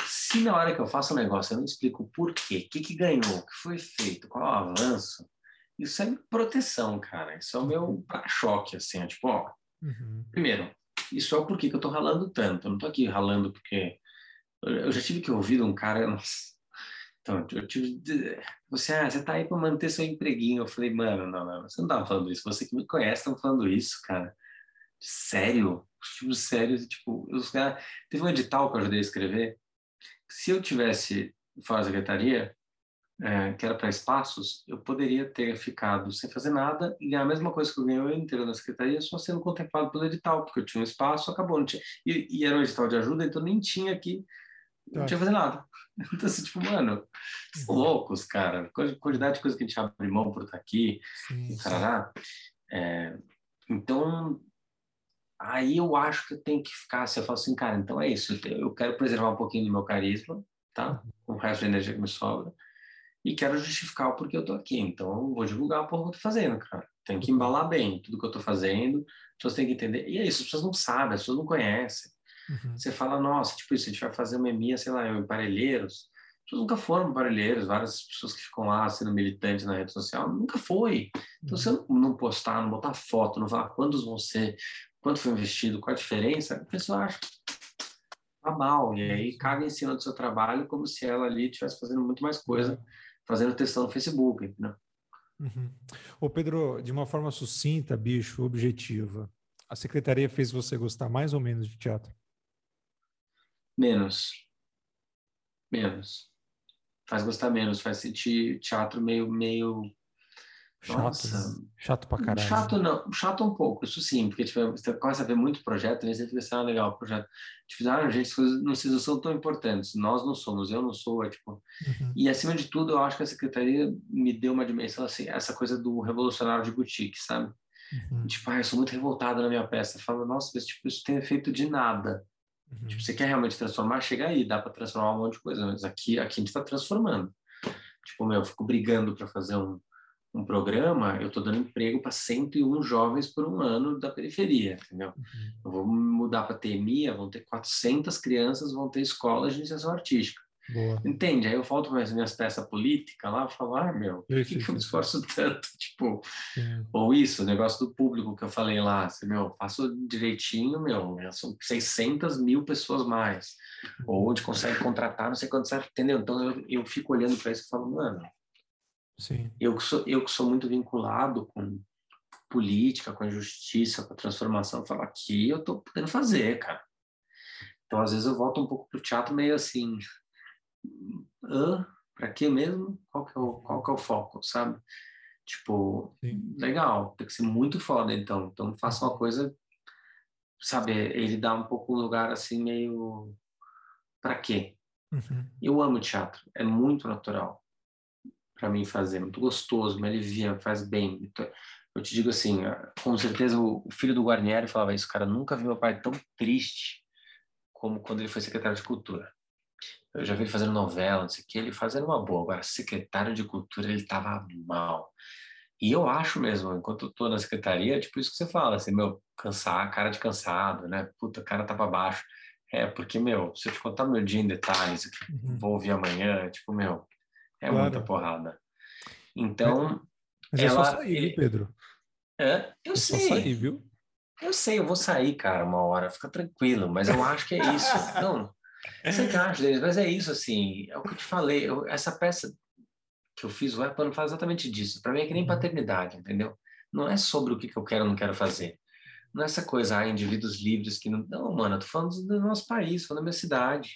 se na hora que eu faço um negócio eu não explico o porquê, o que, que ganhou, o que foi feito, qual é o avanço, isso é proteção, cara. Isso é o meu para-choque, assim, é tipo, ó, uhum. primeiro, isso é o porquê que eu tô ralando tanto. Eu não tô aqui ralando porque eu já tive que ouvir um cara, então, eu tive. Você, ah, você tá aí para manter seu empreguinho. Eu falei, mano, não, não, você não tava falando isso. Você que me conhece, tá falando isso, cara. Sério? Tipo, sério, tipo, os caras. Teve um edital que eu ajudei a escrever. Se eu tivesse fora da secretaria, é, que era para espaços, eu poderia ter ficado sem fazer nada e ganhar a mesma coisa que eu ganhei o ano inteiro na secretaria, só sendo contemplado pelo edital, porque eu tinha um espaço, acabou. Não tinha, e, e era um edital de ajuda, então nem tinha que. Não tá. tinha que fazer nada. Então, assim, tipo, mano, uhum. loucos, cara. Quantidade de coisa que a gente abre mão por estar aqui, sim, tarará. É, então, aí eu acho que eu tenho que ficar, se eu falo assim, cara, então é isso, eu quero preservar um pouquinho do meu carisma, tá? Com o resto da energia que me sobra e quero justificar o porquê eu tô aqui. Então, eu vou divulgar o porra que eu tô fazendo, cara. Tem que embalar bem tudo que eu tô fazendo, as pessoas têm que entender. E é isso, as pessoas não sabem, as pessoas não conhecem. Uhum. Você fala, nossa, tipo isso, a gente vai fazer uma EMIA, sei lá, em Parelheiros. As pessoas nunca foram Parelheiros, várias pessoas que ficam lá sendo militantes na rede social, nunca foi. Então, uhum. você não postar, não botar foto, não falar quantos vão ser, quanto foi investido, qual a diferença, a pessoa acha que tá mal. E aí uhum. caga em cima do seu trabalho como se ela ali estivesse fazendo muito mais coisa uhum fazendo testão no Facebook, né? Uhum. Ô Pedro, de uma forma sucinta, bicho, objetiva, a secretaria fez você gostar mais ou menos de teatro? Menos. Menos. Faz gostar menos, faz sentir teatro meio, meio Chato, Nossa. Né? chato pra caralho. Chato não, chato um pouco, isso sim, porque tipo, você começa a ver muito projeto, né? Você fica assim, ah, legal, projeto. Tipo, ah, gente, as coisas não, não são tão importantes, nós não somos, eu não sou, é tipo. Uhum. E acima de tudo, eu acho que a secretaria me deu uma dimensão assim, essa coisa do revolucionário de boutique, sabe? Uhum. Tipo, ah, eu sou muito revoltado na minha peça. Eu falo, nossa, mas, tipo, isso tem efeito de nada. Uhum. Tipo, você quer realmente transformar? Chega aí, dá para transformar um monte de coisa, mas aqui, aqui a gente está transformando. Tipo, meu, eu fico brigando para fazer um um programa, eu estou dando emprego para 101 jovens por um ano da periferia, entendeu? Uhum. Eu vou mudar para TMIA, vão ter 400 crianças, vão ter escolas de iniciação artística. Boa. Entende? Aí eu volto para as minhas peças políticas lá e falo, ah, meu, por que, que eu me esforço tanto? Tipo, ou isso, o negócio do público que eu falei lá, assim, meu, faço direitinho, meu, são 600 mil pessoas mais. Ou onde consegue contratar, não sei quanto certo, entendeu? Então eu, eu fico olhando para isso e falo, mano, Sim. Eu que sou eu que sou muito vinculado com política, com a justiça, com a transformação, falo aqui eu tô podendo fazer, cara. Então às vezes eu volto um pouco pro teatro meio assim, hã? Para quê mesmo? Qual que é o qual que é o foco, sabe? Tipo, Sim. legal, tem que ser muito foda então. Então faça uma coisa, sabe, ele dá um pouco um lugar assim meio para quê? Uhum. Eu amo teatro, é muito natural para mim fazer, muito gostoso, me alivia, faz bem. Então, eu te digo assim, ah, com certeza o filho do Guarnieri falava isso, cara, nunca vi meu pai tão triste como quando ele foi secretário de cultura. Eu já vi ele fazendo novela, não sei o que, ele fazendo uma boa. Agora, secretário de cultura, ele tava mal. E eu acho mesmo, enquanto eu tô na secretaria, tipo isso que você fala, assim, meu, cansar, cara de cansado, né? Puta, cara tá pra baixo. É, porque, meu, se eu te contar meu dia em detalhes, uhum. vou ouvir amanhã, tipo, meu, é claro. muita porrada. Então. Mas ela, é só sair, ele... Pedro? É, eu é sei. Só sair, viu? Eu sei, eu vou sair, cara, uma hora, fica tranquilo, mas eu acho que é isso. Não, você que acha, deles, mas é isso, assim, é o que eu te falei, eu, essa peça que eu fiz, o Apple faz exatamente disso. Para mim é que nem uhum. paternidade, entendeu? Não é sobre o que, que eu quero ou não quero fazer. Não é essa coisa, ah, indivíduos livres que não. Não, mano, eu tô falando do nosso país, falando da minha cidade.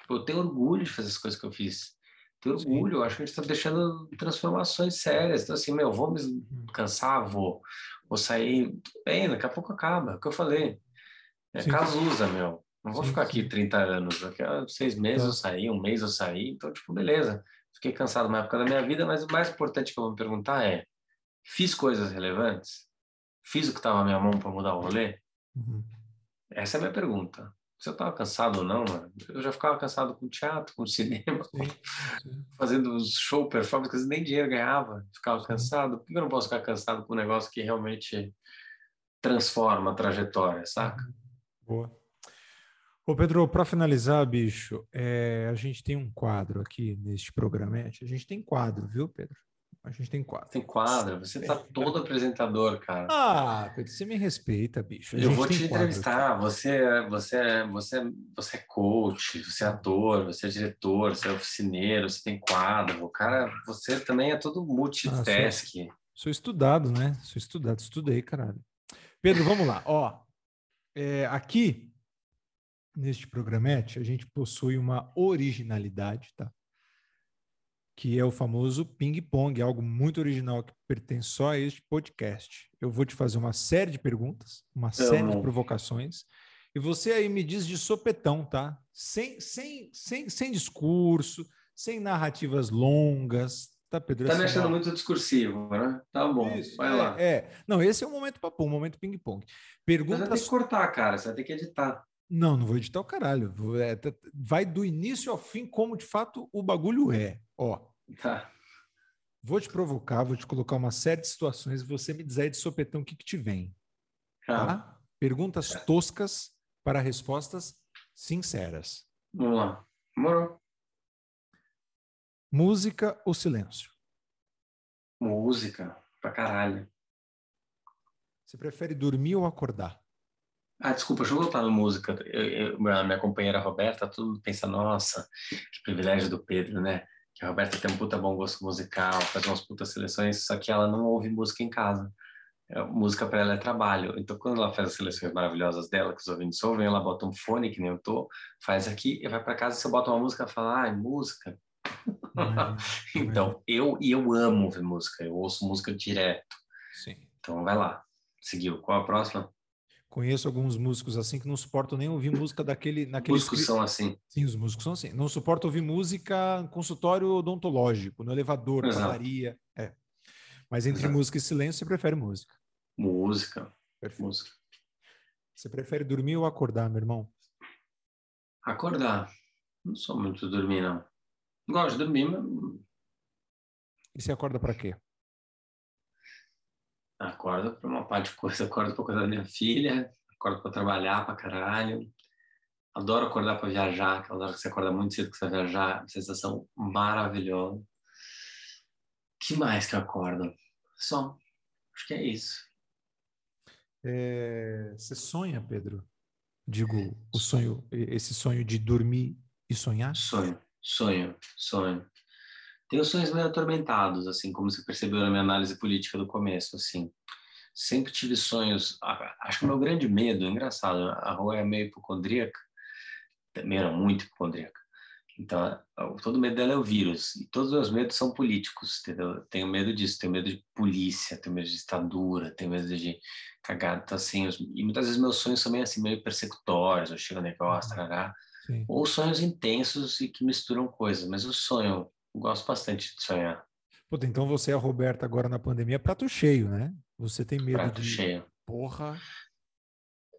Tipo, eu tenho orgulho de fazer as coisas que eu fiz ter orgulho. Eu acho que a gente está deixando transformações sérias. Então, assim, meu, vou me uhum. cansar, vou, vou sair. Bem, daqui a pouco acaba. É o que eu falei. É sim. casusa, meu. Não vou sim, ficar aqui sim. 30 anos. Daqui a seis meses tá. eu saí, um mês eu saí. Então, tipo, beleza. Fiquei cansado na época da minha vida, mas o mais importante que eu vou me perguntar é: fiz coisas relevantes? Fiz o que estava na minha mão para mudar o rolê? Uhum. Essa é a minha pergunta eu estava cansado ou não, mano. Eu já ficava cansado com teatro, com cinema, fazendo show, performance, nem dinheiro ganhava, ficava cansado. Por que eu não posso ficar cansado com um negócio que realmente transforma a trajetória, saca? Uhum. Boa. Ô Pedro, para finalizar, bicho, é, a gente tem um quadro aqui neste programa. A gente tem quadro, viu, Pedro? A gente tem quadro. Tem quadro? Você tá todo apresentador, cara. Ah, você me respeita, bicho. Eu vou te entrevistar. Você, é, você, é, você, é, você é coach, você é ator, você é diretor, você é oficineiro, você tem quadro. O cara, você também é todo multitask. Ah, sou, sou, estudado, né? Sou estudado, estudei, caralho. Pedro, vamos lá. Ó, é, aqui neste programete a gente possui uma originalidade, tá? Que é o famoso ping-pong, algo muito original que pertence só a este podcast. Eu vou te fazer uma série de perguntas, uma série de provocações, e você aí me diz de sopetão, tá? Sem, sem, sem, sem discurso, sem narrativas longas, tá, Pedro? Tá me achando uma... muito discursivo, né? Tá bom, Isso, vai é, lá. É, não, esse é o momento papo, o momento ping-pong. Perguntas... Mas vai ter que cortar, cara, você vai ter que editar. Não, não vou editar o caralho. É, vai do início ao fim, como de fato o bagulho é. Ó. Tá. Vou te provocar, vou te colocar uma série de situações e você me dizer de sopetão o que, que te vem. Tá? tá? Perguntas tá. toscas para respostas sinceras. Vamos lá. Morou. Música ou silêncio? Música, pra caralho. Você prefere dormir ou acordar? Ah, desculpa, deixa eu voltar na música. Eu, eu, minha companheira Roberta, tudo pensa, nossa, que privilégio do Pedro, né? Que a Roberta tem um puta bom gosto musical, faz umas putas seleções, só que ela não ouve música em casa. É, música para ela é trabalho. Então, quando ela faz as seleções maravilhosas dela, que os ouvintes ouvem, ela bota um fone, que nem eu tô, faz aqui, e vai para casa, você bota uma música e fala, ai, música. então, eu e eu amo ouvir música, eu ouço música direto. Sim. Então, vai lá. Seguiu. Qual a próxima? Conheço alguns músicos assim que não suportam nem ouvir música daquele. Naquele músicos são assim. Sim, os músicos são assim. Não suportam ouvir música em consultório odontológico, no elevador, na padaria. É. Mas entre Exato. música e silêncio, você prefere música. Música. Perfeito. Música. Você prefere dormir ou acordar, meu irmão? Acordar. Não sou muito dormir, não. Gosto de dormir, mas. E você acorda para quê? Acordo para uma parte de coisa, acordo para cuidar da minha filha, acordo para trabalhar para caralho. Adoro acordar para viajar, que adoro que você acorda muito cedo que você vai viajar, sensação maravilhosa. que mais que eu acordo? Só. Acho que é isso. É, você sonha, Pedro? Digo, o sonho, esse sonho de dormir e sonhar? Sonho, sonho, sonho. Tenho sonhos meio atormentados, assim, como você percebeu na minha análise política do começo, assim. Sempre tive sonhos, acho que o meu grande medo, engraçado, a rua é meio hipocondríaca, também era muito hipocondríaca. Então, todo medo dela é o vírus, e todos os meus medos são políticos, entendeu? Tenho medo disso, tenho medo de polícia, tenho medo de ditadura, tenho medo de cagada, então, assim, e muitas vezes meus sonhos são meio assim, meio persecutórios, eu chego no negócio, tarará, ou sonhos intensos e que misturam coisas, mas o sonho Gosto bastante de sonhar. Puta, então você é a Roberta agora na pandemia, prato cheio, né? Você tem medo prato de... cheio. Porra.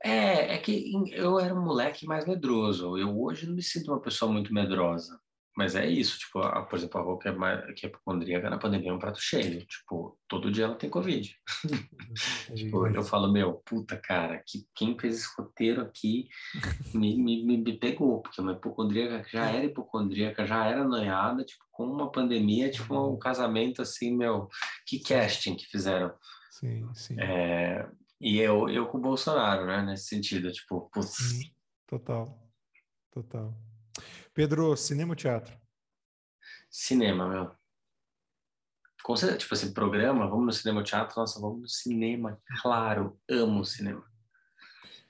É, é que eu era um moleque mais medroso. Eu hoje não me sinto uma pessoa muito medrosa. Mas é isso, tipo, a, por exemplo, a avó que é, que é hipocondríaca na pandemia é um prato cheio. Tipo, todo dia ela tem Covid. tipo, eu falo, meu, puta, cara, que, quem fez esse roteiro aqui me, me, me pegou, porque uma hipocondríaca já era hipocondríaca, já era noiada, tipo, com uma pandemia, tipo, um casamento assim, meu, que casting que fizeram. Sim, sim. É, e eu, eu com o Bolsonaro, né, nesse sentido, tipo, putz. Total, total. Pedro, cinema ou teatro? Cinema, meu. Com certeza, tipo assim, programa, vamos no cinema ou teatro? Nossa, vamos no cinema, claro, amo cinema.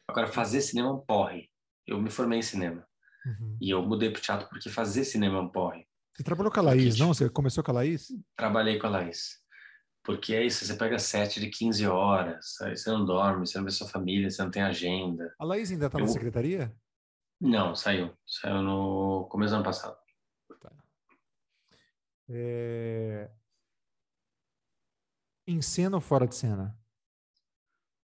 Agora, fazer cinema é um porre. Eu me formei em cinema. Uhum. E eu mudei pro teatro porque fazer cinema é um porre. Você trabalhou com a Laís, porque, não? Você começou com a Laís? Trabalhei com a Laís. Porque é isso, você pega sete de 15 horas, aí você não dorme, você não vê sua família, você não tem agenda. A Laís ainda está eu... na secretaria? Não, saiu. Saiu no começo do ano passado. Tá. É... Em cena ou fora de cena?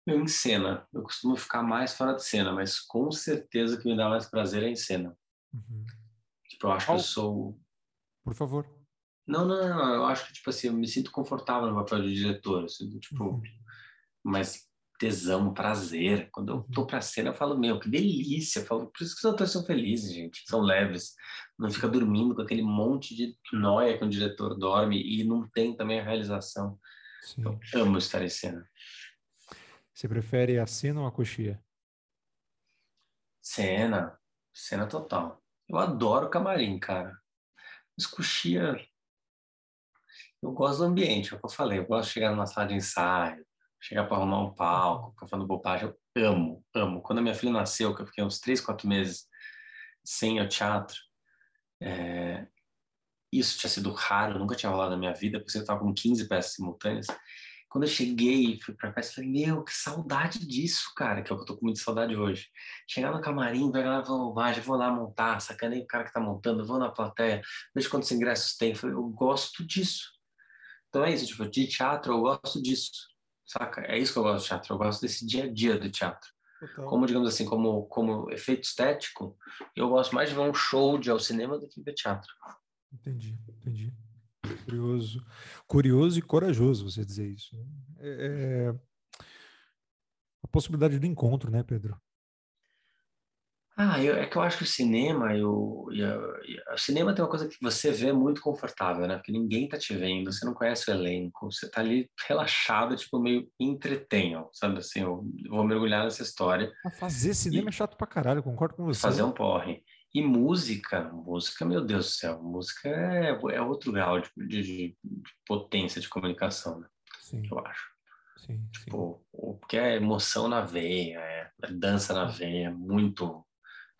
Eu em cena. Eu costumo ficar mais fora de cena, mas com certeza que me dá mais prazer é em cena. Uhum. Tipo, eu acho que eu sou. Por favor. Não, não, não, Eu acho que, tipo assim, eu me sinto confortável no papel de diretor. Assim, tipo, uhum. mas tesão, prazer. Quando eu tô uhum. pra cena, eu falo, meu, que delícia. Eu falo, por isso que os atores são felizes, gente. São leves. Não fica dormindo com aquele monte de noia que o diretor dorme e não tem também a realização. Sim. Então, amo estar em cena. Você prefere a cena ou a coxia? Cena. Cena total. Eu adoro camarim, cara. Mas coxia... Eu gosto do ambiente, é o que eu falei. Eu gosto de chegar numa sala de ensaio, chegar para arrumar um palco, ficar falando bobagem, eu amo, amo. Quando a minha filha nasceu, que eu fiquei uns três, quatro meses sem o teatro, é... isso tinha sido raro, nunca tinha rolado na minha vida, porque eu estava com 15 peças simultâneas. Quando eu cheguei, fui pra festa, falei, meu, que saudade disso, cara, que é o que eu tô com muita saudade hoje. Chegar no camarim, vai lá, vou, vai, vou lá montar, sacanei o cara que tá montando, vou na plateia, vejo quantos ingressos tem. Falei, eu gosto disso. Então é isso, tipo, de teatro eu gosto disso, saca? É isso que eu gosto de teatro, eu gosto desse dia a dia do teatro. Total. Como, digamos assim, como, como efeito estético, eu gosto mais de ver um show de ao cinema do que ver teatro. Entendi, entendi. Curioso, curioso e corajoso você dizer isso. Né? É, é, a possibilidade do encontro, né, Pedro? Ah, eu, é que eu acho que o cinema, eu, e a, e a, o cinema tem uma coisa que você vê muito confortável, né? Porque ninguém tá te vendo, você não conhece o elenco, você tá ali relaxado, tipo, meio entretenho, sabe? Assim, eu vou mergulhar nessa história. A fazer cinema e, é chato pra caralho, concordo com você. Fazer um porre. E música, música, meu Deus do céu, música é, é outro grau de, de, de potência de comunicação, né? Sim. Eu acho. Sim, tipo, sim. o que é emoção na veia, é, é dança na veia, é muito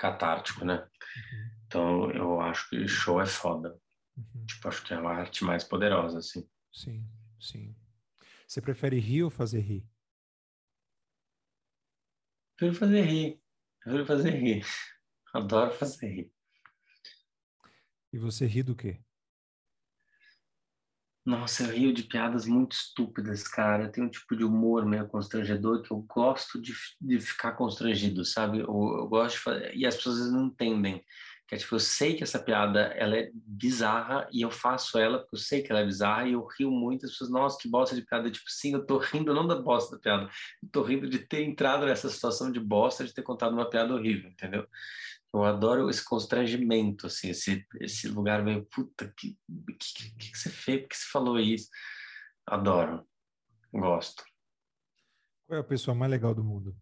catártico, né? Uhum. Então, eu acho que show é foda. Uhum. Tipo, acho que é a arte mais poderosa, assim. Sim, sim. Você prefere rir ou fazer rir? Prefiro fazer rir. Prefiro fazer rir. Adoro fazer rir. E você ri do quê? Nossa, eu rio de piadas muito estúpidas, cara. Tenho um tipo de humor meio constrangedor que eu gosto de, de ficar constrangido, sabe? Eu, eu gosto de fazer... E as pessoas não entendem. Que é tipo, eu sei que essa piada ela é bizarra e eu faço ela porque eu sei que ela é bizarra e eu rio muito. As pessoas, nossa, que bosta de piada. Tipo, sim, eu tô rindo não da bosta da piada. Eu tô rindo de ter entrado nessa situação de bosta, de ter contado uma piada horrível, entendeu? Eu adoro esse constrangimento, assim, esse, esse lugar meio, puta, que, que, que, que você fez? Por que você falou isso? Adoro. Gosto. Qual é a pessoa mais legal do mundo?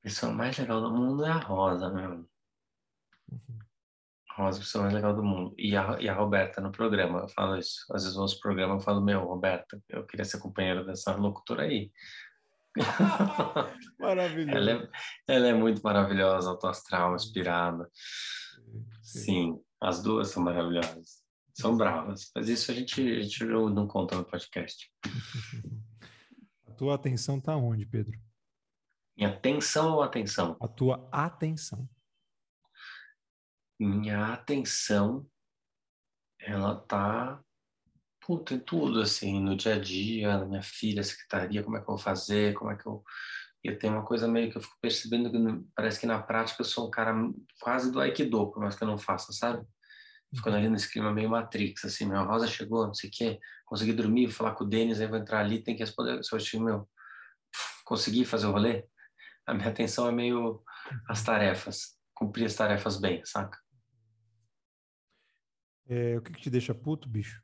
A pessoa mais legal do mundo é a Rosa, meu. Uhum. Rosa é a pessoa mais legal do mundo. E a, e a Roberta no programa, eu falo isso. Às vezes eu ouço o programa e falo, meu, Roberta, eu queria ser companheira dessa locutora aí. Maravilhoso. Ela é, ela é muito maravilhosa, autoastral, inspirada. Sim. As duas são maravilhosas. São bravas, mas isso a gente, a gente não conta no podcast. A tua atenção está onde, Pedro? Minha atenção ou atenção? A tua atenção. Minha atenção, ela tá puta, em tudo, assim, no dia a dia, na minha filha, secretaria, como é que eu vou fazer, como é que eu... Eu tenho uma coisa meio que eu fico percebendo que parece que na prática eu sou um cara quase do Aikido, por mais que eu não faça, sabe? Ficando ali nesse clima meio Matrix, assim, meu, a Rosa chegou, não sei o quê, consegui dormir, vou falar com o Denis, aí vou entrar ali, tem que responder, se eu achei, meu, consegui fazer o rolê, a minha atenção é meio as tarefas, cumprir as tarefas bem, saca? É, o que, que te deixa puto, bicho?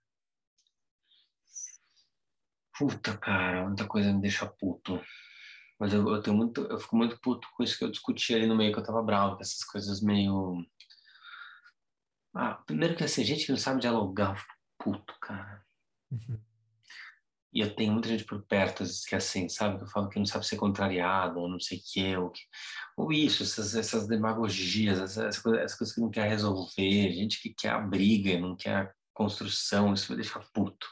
Puta, cara, muita coisa me deixa puto. Mas eu, eu tenho muito, eu fico muito puto com isso que eu discuti ali no meio, que eu tava bravo, com essas coisas meio. Ah, primeiro que assim, gente que não sabe dialogar, eu fico puto, cara. Uhum. E eu tenho muita gente por perto, às vezes, que é assim, sabe? Que eu falo que não sabe ser contrariado, ou não sei o quê, ou, que... ou isso, essas, essas demagogias, essas, essas, coisas, essas coisas que não quer resolver, gente que quer a briga, não quer a construção, isso me deixa puto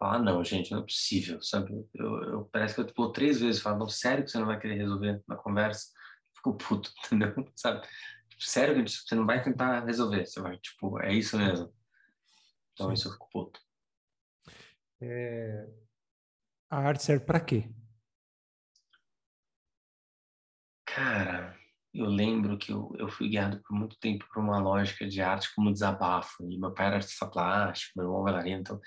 ah, não, gente, não é possível, sabe? Eu, eu parece que eu vou três vezes falar, não, sério que você não vai querer resolver na conversa? Fico puto, entendeu? Sabe? Tipo, sério que você não vai tentar resolver, você vai, tipo, é isso mesmo. Então, Sim. isso eu fico puto. É... A arte serve para quê? Cara, eu lembro que eu, eu fui guiado por muito tempo por uma lógica de arte como desabafo. E meu pai era artista plástico, meu irmão bailarino, então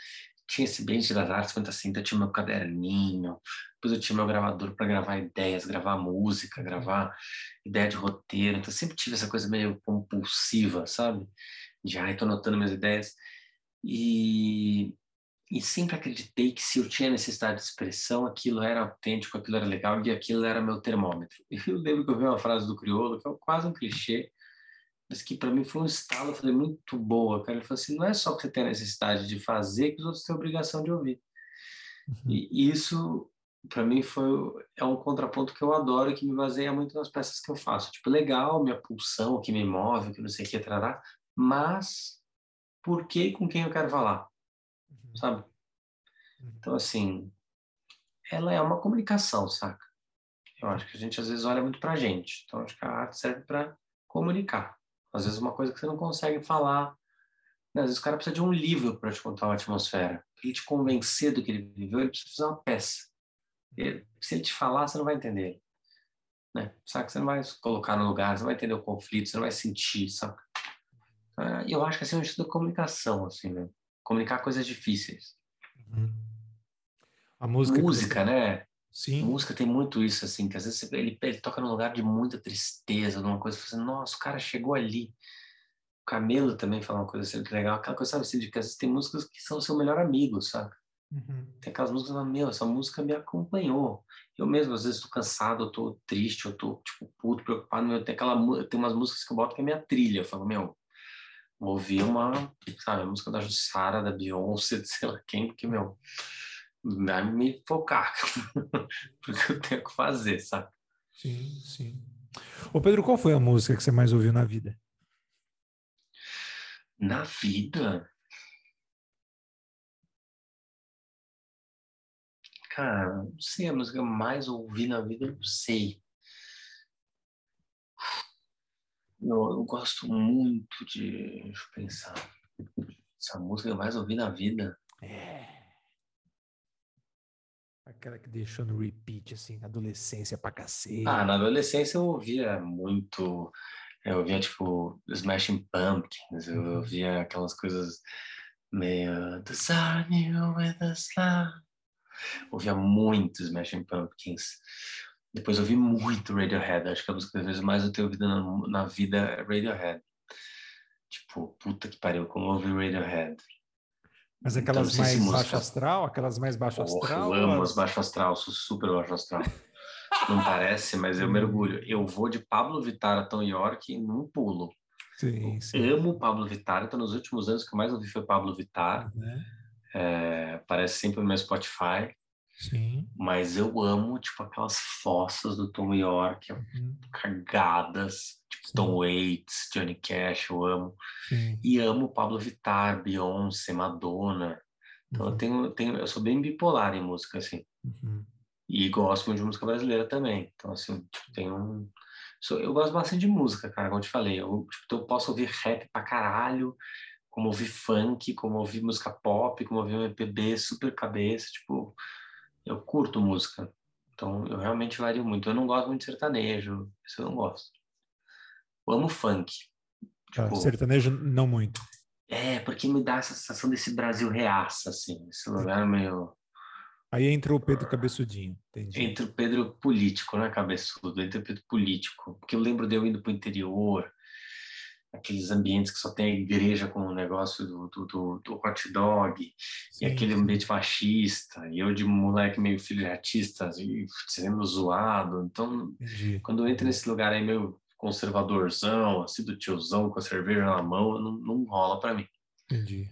tinha esse ambiente das artes assim, então eu tinha meu caderninho, depois eu tinha meu gravador para gravar ideias, gravar música, gravar ideia de roteiro, então sempre tive essa coisa meio compulsiva, sabe? De, ai, tô anotando minhas ideias. E, e sempre acreditei que se eu tinha necessidade de expressão, aquilo era autêntico, aquilo era legal e aquilo era meu termômetro. Eu lembro que eu vi uma frase do Criolo, que é quase um clichê, mas que para mim foi um estalo, eu falei, muito boa, cara. Ele falou assim, não é só que você tem a necessidade de fazer, que os outros têm a obrigação de ouvir. Uhum. E isso, para mim, foi é um contraponto que eu adoro que me baseia muito nas peças que eu faço. Tipo, legal, minha pulsão, que me move, que não sei o que, trará, mas por que e com quem eu quero falar, Uhum. sabe? Uhum. Então, assim, ela é uma comunicação, saca? Eu acho que a gente às vezes olha muito pra gente. Então, acho que a arte serve para comunicar. Às vezes, uma coisa que você não consegue falar. Né? Às vezes, o cara precisa de um livro para te contar uma atmosfera. Para ele te convencer do que ele viveu, ele precisa fazer uma peça. Ele, se ele te falar, você não vai entender. Né? Saca? Você não vai se colocar no lugar, você não vai entender o conflito, você não vai sentir, saca? E eu acho que assim, é um estudo de comunicação, assim, né? Comunicar coisas difíceis. Uhum. A música. Música, né? Sim. Música tem muito isso, assim, que às vezes ele, ele toca num lugar de muita tristeza, numa coisa, assim, nossa, o cara chegou ali. O Camelo também fala uma coisa assim, muito legal, aquela coisa, sabe, assim, de que às vezes tem músicas que são seu melhor amigo, sabe? Uhum. Tem aquelas músicas que meu, essa música me acompanhou. Eu mesmo, às vezes, estou cansado, eu tô triste, eu tô, tipo, puto, preocupado, meu, tem, aquela, tem umas músicas que eu boto que é minha trilha, eu falo, meu, vou ouvir uma, sabe, a música da Jussara, da Beyoncé, sei lá quem, porque, meu, vai me focar porque eu tenho que fazer, sabe? Sim, sim. Ô Pedro, qual foi a música que você mais ouviu na vida? Na vida? Cara, não sei a música que eu mais ouvi na vida, eu não sei. Eu, eu gosto muito de. Deixa eu pensar. Essa música que eu mais ouvi na vida. É. Aquela que deixou no repeat, assim, adolescência pra cacete. Ah, na adolescência eu ouvia muito. Eu ouvia, tipo, Smashing Pumpkins, eu Uhum. ouvia aquelas coisas meio. Design you with a slam. Ouvia muito Smashing Pumpkins. Depois ouvi muito Radiohead. Acho que a música que vezes mais eu tenho ouvido na, na vida é Radiohead. Tipo, puta que pariu, como eu ouvi Radiohead. Mas Então, aquelas se mais música- baixo astral, aquelas mais baixo Porra, astral. eu amo as- as baixo astral, sou super baixo astral. Não parece, mas eu mergulho. Eu vou de Pablo Vittar a Tom York num pulo. Sim, sim. Amo Pablo Vittar, então nos últimos anos que eu mais ouvi foi Pablo Vittar. Né? É, aparece sempre no meu Spotify, Sim. mas eu amo tipo aquelas fossas do Tom York, Uhum. cagadas, tipo Sim. Tom Waits, Johnny Cash, eu amo. Sim. E amo Pablo Vittar, Beyoncé, Madonna. Então eu Uhum. tenho, tenho, eu sou bem bipolar em música assim. Uhum. E gosto muito de música brasileira também. Então, assim, tipo, tem um. Eu gosto bastante de música, cara, como eu te falei. Eu, tipo, eu posso ouvir rap pra caralho, como ouvir funk, como ouvir música pop, como ouvir um MPB super cabeça. Tipo, eu curto música. Então, eu realmente vario muito. Eu não gosto muito de sertanejo, isso eu não gosto. Eu amo funk. Tá, Tipo, sertanejo, não muito. é, porque me dá essa sensação desse Brasil reaça, assim. Esse lugar meio. Aí entra o Pedro Cabeçudinho, entendi. Entre o Pedro político, né, cabeçudo? Entre o Pedro político. Porque eu lembro de eu indo para o interior, aqueles ambientes que só tem a igreja com o negócio do, do, do, do hot dog, e Sim, aquele sim. ambiente machista, e eu de moleque meio filho de artista, e sendo zoado. Então, Entendi. quando eu entro nesse lugar aí meio conservadorzão, assim, do tiozão com a cerveja na mão, não, não rola para mim. Entendi.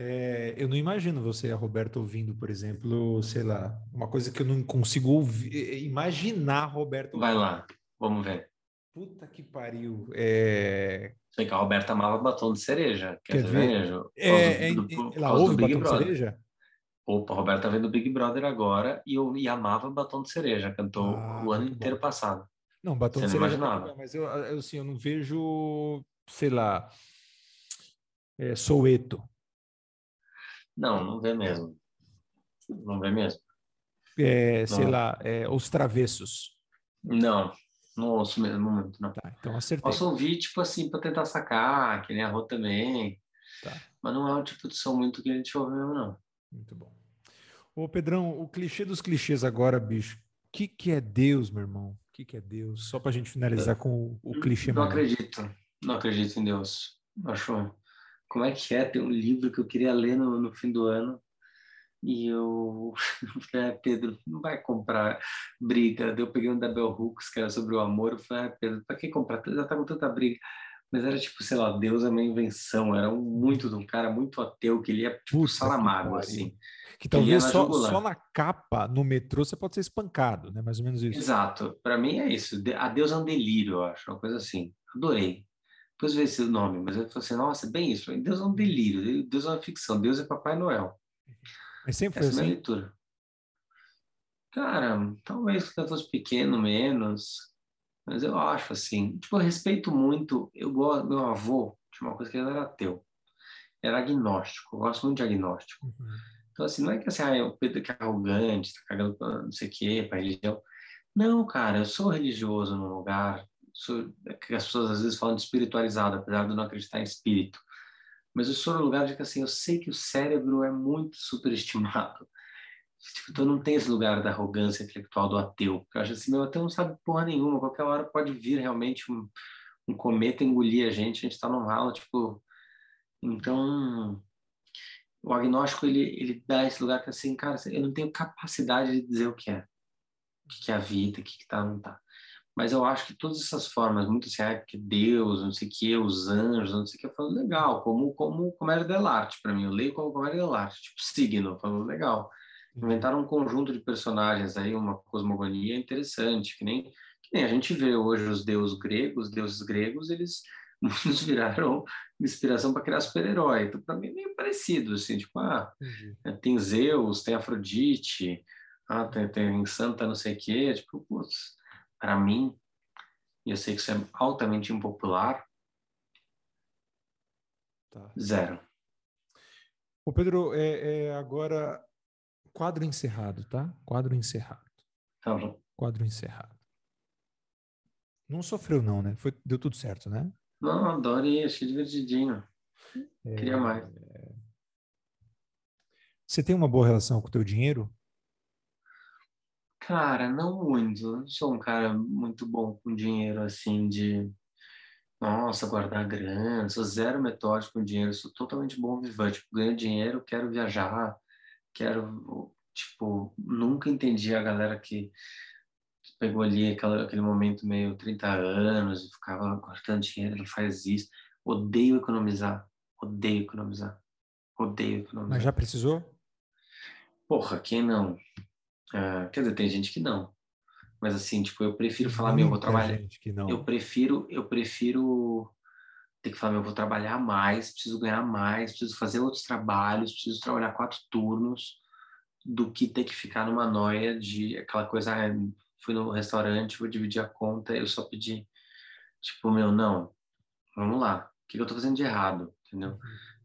É, eu não imagino você, a Roberto, ouvindo, por exemplo, sei lá, uma coisa que eu não consigo ouvir, imaginar Roberto. Vai lá, vamos ver. Puta que pariu. É, Sei que a Roberta amava batom de cereja, que Quer é ver? sertanejo. por é, causa é, do- ela do ouve batom de Brother. cereja? Opa, a Roberta tá vendo o Big Brother agora e eu e amava Batom de Cereja, cantou Ah, o ano inteiro bom. passado. Não, batom Você de cereja. imaginava? Mas eu, eu, assim, eu não vejo, sei lá, é, Soweto. Não, não vê mesmo. Não vê mesmo. É, sei Não. lá, é, Os Travessos. Não, não ouço mesmo muito, não. Tá, então acertei. Posso ouvir, tipo assim, pra tentar sacar, que nem a Rô também. Tá. Mas não é um tipo de som muito que a gente ouve mesmo, não. Muito bom. Ô, Pedrão, o clichê dos clichês agora, bicho. O que, que é Deus, meu irmão? O que, que é Deus? Só pra gente finalizar com o, o clichê Não maior. acredito. Não acredito em Deus. Acho. Como é que é? Tem um livro que eu queria ler no, no fim do ano. E eu ah, Pedro, não vai comprar briga. Eu peguei um da Bell Hooks, que era sobre o amor. Eu falei, ah, Pedro, pra que comprar? Já tá com tanta briga. Mas era tipo, sei lá, Deus é uma invenção. Era um muito de um cara muito ateu que ele ia tipo que salamago, assim. Que talvez só, jugular. só na capa, no metrô, você pode ser espancado, né? Mais ou menos isso. Exato. Para mim é isso. A Deus é um delírio, eu acho. Uma coisa assim. Adorei. Depois veio esse nome, mas eu falei assim, nossa, é bem isso. Deus é um delírio, Deus é uma ficção, Deus é Papai Noel. Mas sempre foi Essa é a assim? leitura. Cara, talvez quando eu fosse pequeno, menos, mas eu acho assim, tipo, eu respeito muito, eu gosto, meu avô tinha uma coisa que ele era ateu, era agnóstico, eu gosto muito de agnóstico. Uhum. Então, assim, não é que assim, ah, o Pedro que é arrogante, tá cagando pra não sei o quê, pra religião. Não, cara, eu sou religioso num lugar, sou, é as pessoas às vezes falam de espiritualizado, apesar de eu não acreditar em espírito. Mas eu sou no lugar de que, assim, eu sei que o cérebro é muito superestimado. Tipo, então não tem esse lugar da arrogância intelectual do ateu. Eu acho assim, meu ateu não sabe porra nenhuma, qualquer hora pode vir realmente um, um cometa engolir a gente, a gente tá no ralo, tipo... Então, o agnóstico, ele, ele dá esse lugar que assim, cara, eu não tenho capacidade de dizer o que é. O que é a vida, o que, que tá, não tá. Mas eu acho que todas essas formas, muito assim, ah, que Deus, não sei o que, os anjos, não sei o que, eu falo legal, como, como comédia dell'arte para mim, eu leio como comédia dell'arte, tipo signo, eu falo legal. Inventaram um conjunto de personagens aí, uma cosmogonia interessante, que nem, que nem a gente vê hoje os deuses gregos, os deuses gregos, eles muitos viraram inspiração para criar super-herói. Então, para mim, é meio parecido, assim, tipo, ah, Entendi. tem Zeus, tem Afrodite, ah, tem, tem Santa não sei o quê, tipo, putz, para mim, e eu sei que isso é altamente impopular, Tá. zero. Ô Pedro, é, é agora quadro encerrado, tá? Quadro encerrado. Então, Quadro encerrado. Não sofreu não, né? Foi, deu tudo certo, né? não, adorei, achei divertidinho. É, Queria mais. Você tem uma boa relação com o teu dinheiro? Cara, não muito. Eu não sou um cara muito bom com dinheiro, assim, de nossa, guardar grana. Sou zero metódico com dinheiro. Sou totalmente bom vivante. Tipo, ganho dinheiro, quero viajar, quero. Tipo, nunca entendi a galera que pegou ali aquela, aquele momento meio 30 anos e ficava guardando dinheiro, não faz isso. Odeio economizar. Odeio economizar. Odeio economizar. Mas já precisou? Porra, quem não? Ah, quer dizer, tem gente que não. Mas assim, tipo, eu prefiro falar, meu, eu vou trabalhar. gente que não. Eu prefiro, eu prefiro ter que falar, meu, eu vou trabalhar mais, preciso ganhar mais, preciso fazer outros trabalhos, preciso trabalhar quatro turnos, do que ter que ficar numa noia de aquela coisa, ah, fui no restaurante, vou dividir a conta, eu só pedi. Tipo, meu, não, vamos lá, o que eu tô fazendo de errado, entendeu?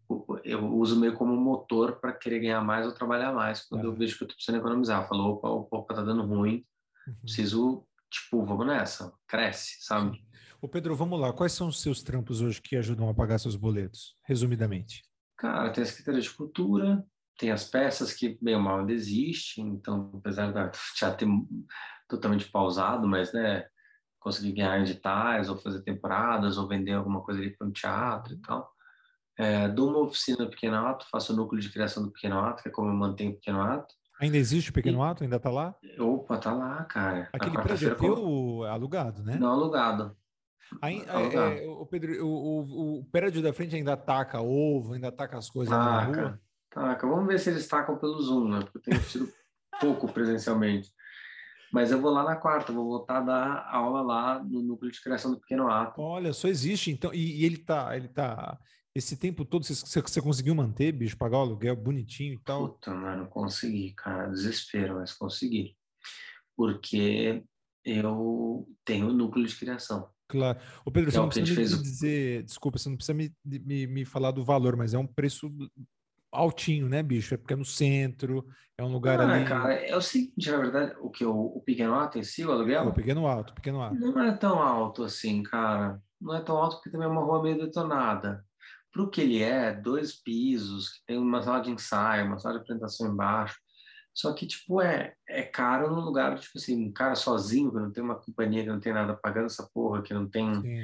O- Eu uso meio como motor para querer ganhar mais ou trabalhar mais quando eu vejo que eu tô precisando economizar. Eu falo, opa, opa, opa, tá dando ruim, Uhum. preciso, tipo, vamos nessa, cresce, sabe? Ô Pedro, vamos lá. Quais são os seus trampos hoje que ajudam a pagar seus boletos? Resumidamente. Cara, tem a Secretaria de Cultura, tem as peças que, bem ou mal, ainda existem, então, apesar da já ter totalmente pausado, mas, né, conseguir ganhar editais, ou fazer temporadas, ou vender alguma coisa ali para um teatro e tal. É, dou uma oficina no Pequeno Ato, faço o núcleo de criação do Pequeno Ato, que é como eu mantenho o Pequeno Ato. Ainda existe o Pequeno Ato? Ainda tá lá? Opa, tá lá, cara. Aquele prédio é alugado, né? Não alugado. Aí, é, alugado. é, o Pedro, o, o, o prédio da frente ainda taca ovo, ainda taca as coisas lá na rua? Taca, taca. Vamos ver se eles tacam pelo Zoom, né? Porque eu tenho tido pouco presencialmente. Mas eu vou lá na quarta, vou voltar a dar aula lá no núcleo de criação do Pequeno Ato. Olha, só existe então. E, e ele tá, ele tá. Esse tempo todo você, você- conseguiu manter, bicho, pagar o aluguel bonitinho e tal? Puta, mano, consegui, cara. Desespero, mas consegui. Porque eu tenho o núcleo de criação. Claro. Ô Pedro, você É o não precisa me o- dizer, desculpa, você não precisa me, me, me falar do valor, mas é um preço altinho, né, bicho? É porque é no centro, é um lugar Ah, ali. cara, é o seguinte, na verdade, o que o, o Pequeno Ato em si, o aluguel, o pequeno alto, pequeno alto. não é tão alto assim, cara. Não é tão alto porque também é uma rua meio detonada. Pro que ele é, dois pisos, que tem uma sala de ensaio, uma sala de apresentação embaixo. Só que, tipo, é, é caro num lugar, tipo assim, um cara sozinho, que não tem uma companhia, que não tem nada pagando essa porra, que não tem, Sim.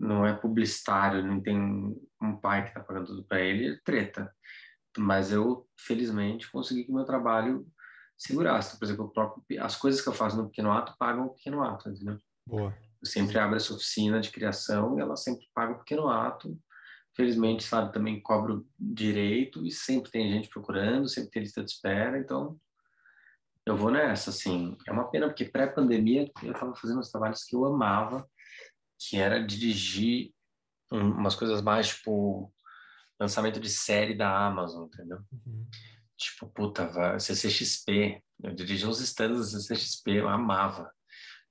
não é publicitário, não tem um pai que tá pagando tudo para ele, é treta. Mas eu, felizmente, consegui que o meu trabalho segurasse. Por exemplo, o próprio, as coisas que eu faço no Pequeno Ato pagam o Pequeno Ato, entendeu? Boa. Eu sempre abro essa oficina de criação e ela sempre paga o Pequeno Ato. Felizmente, sabe, também cobro direito e sempre tem gente procurando, sempre tem lista de espera, então eu vou nessa, assim. É uma pena, porque pré-pandemia eu estava fazendo os trabalhos que eu amava, que era dirigir umas coisas mais tipo lançamento de série da Amazon, entendeu? Uhum. Tipo, puta, CCXP. Eu dirigi uns stands da CCXP, eu amava.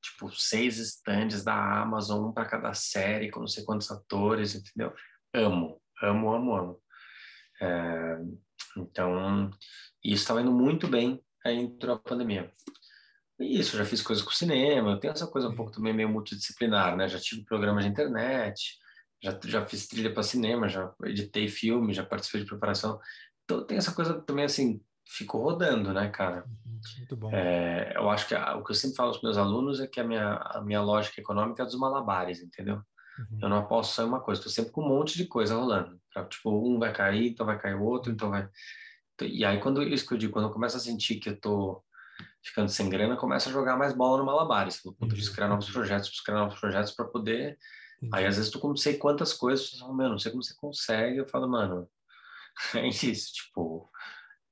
Tipo, seis stands da Amazon, um para cada série, com não sei quantos atores, entendeu? Amo, amo, amo, amo. É, então, isso estava indo muito bem aí entrou a pandemia. E isso, já fiz coisas com cinema, eu tenho essa coisa um pouco também meio multidisciplinar, né? Já tive programas de internet, já, já fiz trilha para cinema, já editei filme, já participei de preparação. Então tem essa coisa também assim, ficou rodando, né, cara? Muito bom. É, eu acho que a, o que eu sempre falo aos meus alunos é que a minha, a minha lógica econômica é dos malabares, entendeu? Uhum. Eu não aposto só em uma coisa, estou sempre com um monte de coisa rolando. Pra, tipo, um vai cair, então vai cair o outro, então vai. E aí, quando isso que eu digo, quando eu começo a sentir que eu tô ficando sem grana, começo a jogar mais bola no malabares. Eu preciso criar novos projetos, preciso criar novos projetos para poder. Entendi. Aí, às vezes, tu não sei quantas coisas, eu falo, meu, não sei como você consegue. Eu falo, mano, é isso, tipo,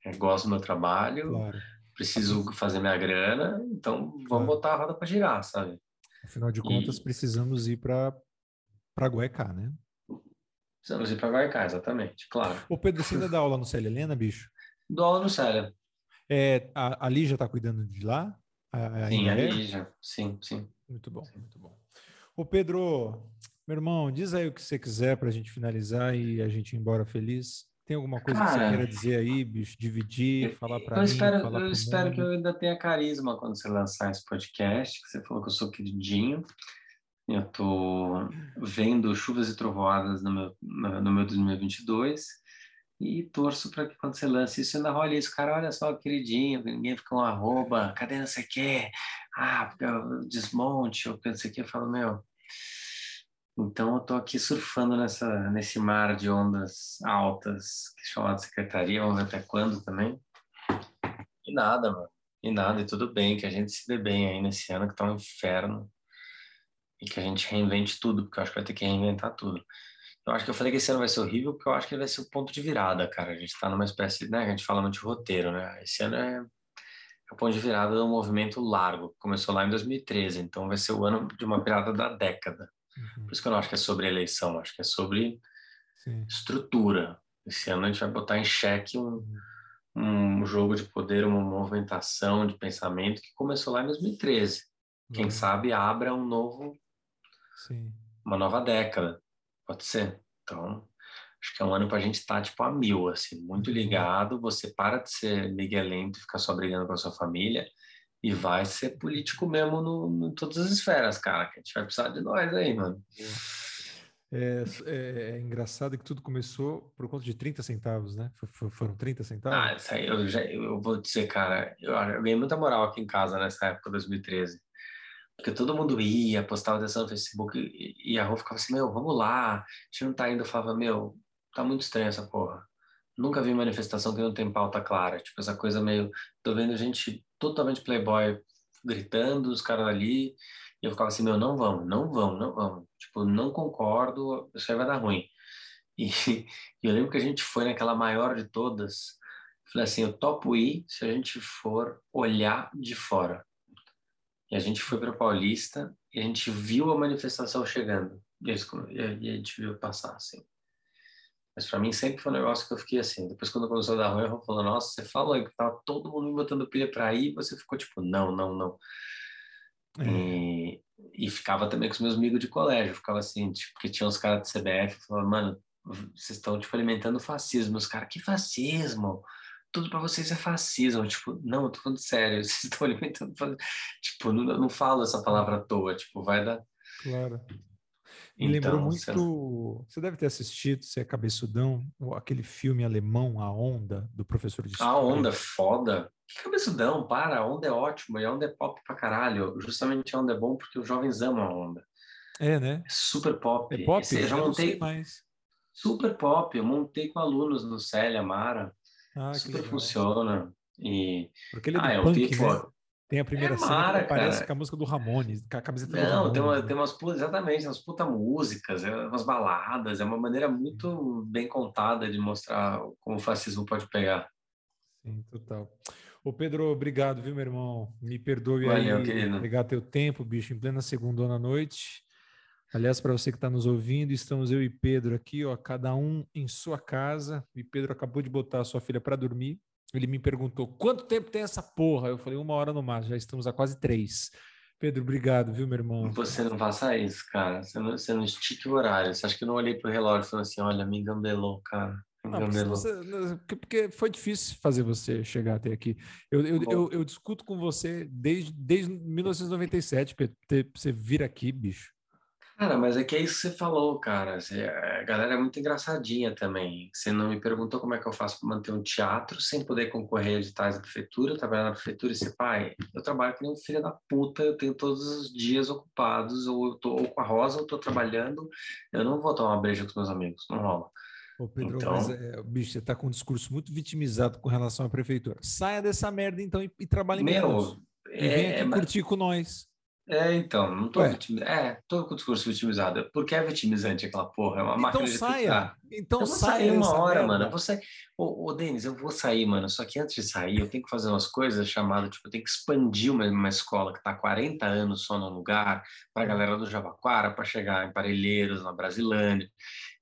eu gosto do meu trabalho, claro. preciso fazer minha grana, então vamos claro. botar a roda para girar, sabe? Afinal de contas, e... precisamos ir para para Guaicá, né? Precisamos ir para Guaicá, exatamente, claro. Ô Pedro, você ainda dá aula no Célia Helena, bicho? Dou aula no Célia. É, a, a Lígia está cuidando de lá? A, a sim, a? Lígia, sim, sim. Muito bom, muito bom. Ô Pedro, meu irmão, diz aí o que você quiser para a gente finalizar e a gente ir embora feliz. Tem alguma coisa Cara, que você queira dizer aí, bicho? Dividir, falar para mim? Espero, falar eu espero mundo. que eu ainda tenha carisma quando você lançar esse podcast, que você falou que eu sou queridinho. Eu estou vendo chuvas e trovoadas no meu, no meu 2022 e torço para que quando você lance isso, ainda role isso. Cara, olha só, queridinho, ninguém fica um arroba, cadê não sei o quê? Ah, porque eu desmonte, ou não sei o quê. Eu falo, meu... Então, eu estou aqui surfando nessa, nesse mar de ondas altas, que é chamado secretaria, vamos ver até quando também. E nada, mano. E nada, e tudo bem, que a gente se dê bem aí nesse ano, que tá um inferno e que a gente reinvente tudo, porque eu acho que vai ter que reinventar tudo. Eu acho que eu falei que esse ano vai ser horrível, porque eu acho que ele vai ser o ponto de virada, cara. A gente está numa espécie, né? A gente fala muito de roteiro, né? Esse ano é, é o ponto de virada de um movimento largo. Começou lá em 2013, então vai ser o ano de uma virada da década. Uhum. Por isso que eu não acho que é sobre eleição, acho que é sobre Sim. estrutura. Esse ano a gente vai botar em xeque um, um jogo de poder, uma movimentação de pensamento que começou lá em 2013. Quem uhum. sabe abra um novo Sim. Uma nova década, pode ser. Então, acho que é um ano para a gente estar tá, tipo a mil, assim, muito uhum. ligado. Você para de ser miguelento e ficar só brigando com a sua família e vai ser político mesmo no, em todas as esferas, cara. Que a gente vai precisar de nós aí, mano. É, é, é, engraçado que tudo começou por conta de 30 centavos, né? foram 30 centavos? Ah, isso aí eu, já, eu vou dizer, cara, eu, eu ganhei muita moral aqui em casa nessa época, 2013. Porque todo mundo ia, postava atenção no Facebook e, e a Rô ficava assim, meu, vamos lá, a gente não tá indo. Eu falava, meu, tá muito estranho essa porra. Nunca vi manifestação que não tem pauta clara. Tipo, essa coisa meio. Tô vendo gente totalmente playboy gritando, os caras ali. E eu ficava assim, meu, não vamos, não vamos, não vamos. Tipo, não concordo, isso aí vai dar ruim. E, e eu lembro que a gente foi naquela maior de todas. Falei assim, eu topo ir se a gente for olhar de fora. E a gente foi para Paulista e a gente viu a manifestação chegando. E a gente viu passar, assim. Mas para mim sempre foi um negócio que eu fiquei assim. Depois, quando começou a dar ruim, eu falei, nossa, você falou que tava todo mundo me botando pilha para ir, e você ficou tipo, não, não, não. É. E, e, ficava também com os meus amigos de colégio. Ficava assim, tipo, porque tinha uns caras de CBF, falava, mano, vocês estão, tipo, alimentando fascismo. Os caras, que fascismo? Tudo para vocês é fascismo. Tipo, não, eu tô falando sério, vocês estão alimentando. Tipo, não, não falo essa palavra à toa, tipo, vai dar. Claro. Me então, lembrou muito. Você... você deve ter assistido, se é cabeçudão, aquele filme alemão, A Onda, do professor de história. A Onda, foda. Que cabeçudão, para, a Onda é ótima, e a Onda é pop pra caralho. Justamente a Onda é bom porque os jovens amam a Onda. É, né? É super pop. É pop? Esse, eu já montei mais. Super pop. Eu montei com alunos no Célia, Mara. Ah, super funciona. E... Porque ele é ah, punk, é um né? Tem a primeira é cena mara, que aparece cara. com a música do Ramones, com a camiseta Não, do Ramones. Tem, uma, né? tem umas, exatamente, umas puta músicas, é umas baladas, é uma maneira muito bem contada de mostrar como o fascismo pode pegar. Sim, total. Ô Pedro, obrigado, viu, meu irmão? Me perdoe Valeu, aí querido. pegar teu tempo, bicho, em plena segunda na noite. Aliás, para você que está nos ouvindo, estamos eu e Pedro aqui, ó, cada um em sua casa. E Pedro acabou de botar a sua filha para dormir. Ele me perguntou quanto tempo tem essa porra. Eu falei uma hora no máximo. Já estamos a quase três. Pedro, obrigado, viu, meu irmão? Você não faça isso, cara. Você não, você não estique o horário. Você acha que eu não olhei pro relógio e falei assim: olha, me engambelou, cara. Me não, você, porque foi difícil fazer você chegar até aqui. Eu, eu, eu, eu, discuto com você desde, desde 1997, Pedro. Você vir aqui, bicho. Cara, mas é que é isso que você falou, cara. Você, a galera é muito engraçadinha também. Você não me perguntou como é que eu faço para manter um teatro sem poder concorrer a editais da prefeitura, trabalhar na prefeitura e ser pai. Eu trabalho com um filho da puta, eu tenho todos os dias ocupados, ou eu tô ou com a Rosa, ou tô trabalhando. Eu não vou tomar uma breja com os meus amigos, não rola. Ô Pedro, então... mas é, bicho, você está com um discurso muito vitimizado com relação à prefeitura. Saia dessa merda então e, e trabalhe Meu, menos. E é, vem aqui mas... curtir com nós. É, então, não tô vitimizado. É, tô com o discurso vitimizado. Porque é vitimizante aquela porra, é uma então máquina saia. de Então eu vou saia. sair uma hora, merda. mano. Eu vou sair. Ô, ô, Denis, eu vou sair, mano. Só que antes de sair, eu tenho que fazer umas coisas chamadas, tipo, eu tenho que expandir uma, uma escola que tá há 40 anos só no lugar, pra galera do Jabaquara, para chegar em Parelheiros, na Brasilândia.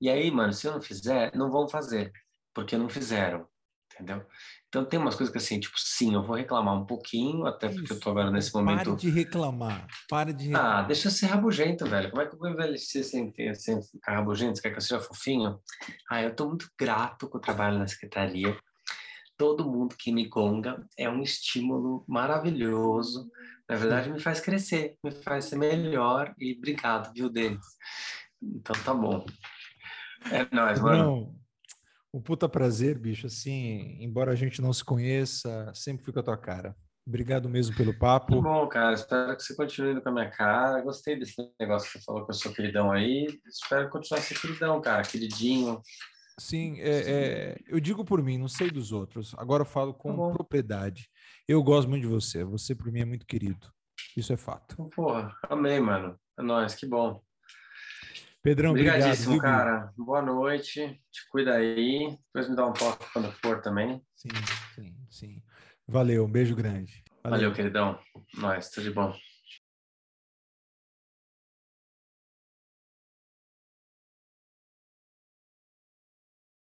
E aí, mano, se eu não fizer, não vão fazer, porque não fizeram, entendeu? Então tem umas coisas que assim, tipo, sim, eu vou reclamar um pouquinho, até porque Isso. eu tô agora nesse momento. Pare de reclamar, pare de reclamar. Ah, deixa eu ser rabugento, velho. Como é que eu vou envelhecer sem, sem ficar rabugento? Você quer que eu seja fofinho? Ah, eu tô muito grato com o trabalho na secretaria. Todo mundo que me gonga é um estímulo maravilhoso. Na verdade, me faz crescer, me faz ser melhor. E obrigado, viu, Denis? Então tá bom. É nóis, mano. Não. Um puta prazer, bicho. Assim, embora a gente não se conheça, sempre fica a tua cara. Obrigado mesmo pelo papo. Muito bom, cara. Espero que você continue indo com a minha cara. Gostei desse negócio que você falou que eu sou queridão aí. Espero continuar sendo queridão, cara. Queridinho. Sim, é, é, eu digo por mim, não sei dos outros. Agora eu falo com tá propriedade. Eu gosto muito de você. Você, por mim, é muito querido. Isso é fato. Porra, amei, mano. É nóis, que bom. Pedrão, Obrigadíssimo, obrigado, cara. Boa noite. Te cuida aí. Depois me dá um toque quando for também. Sim, sim, sim. Valeu, um beijo grande. Valeu, Valeu queridão. Nós, tudo de bom.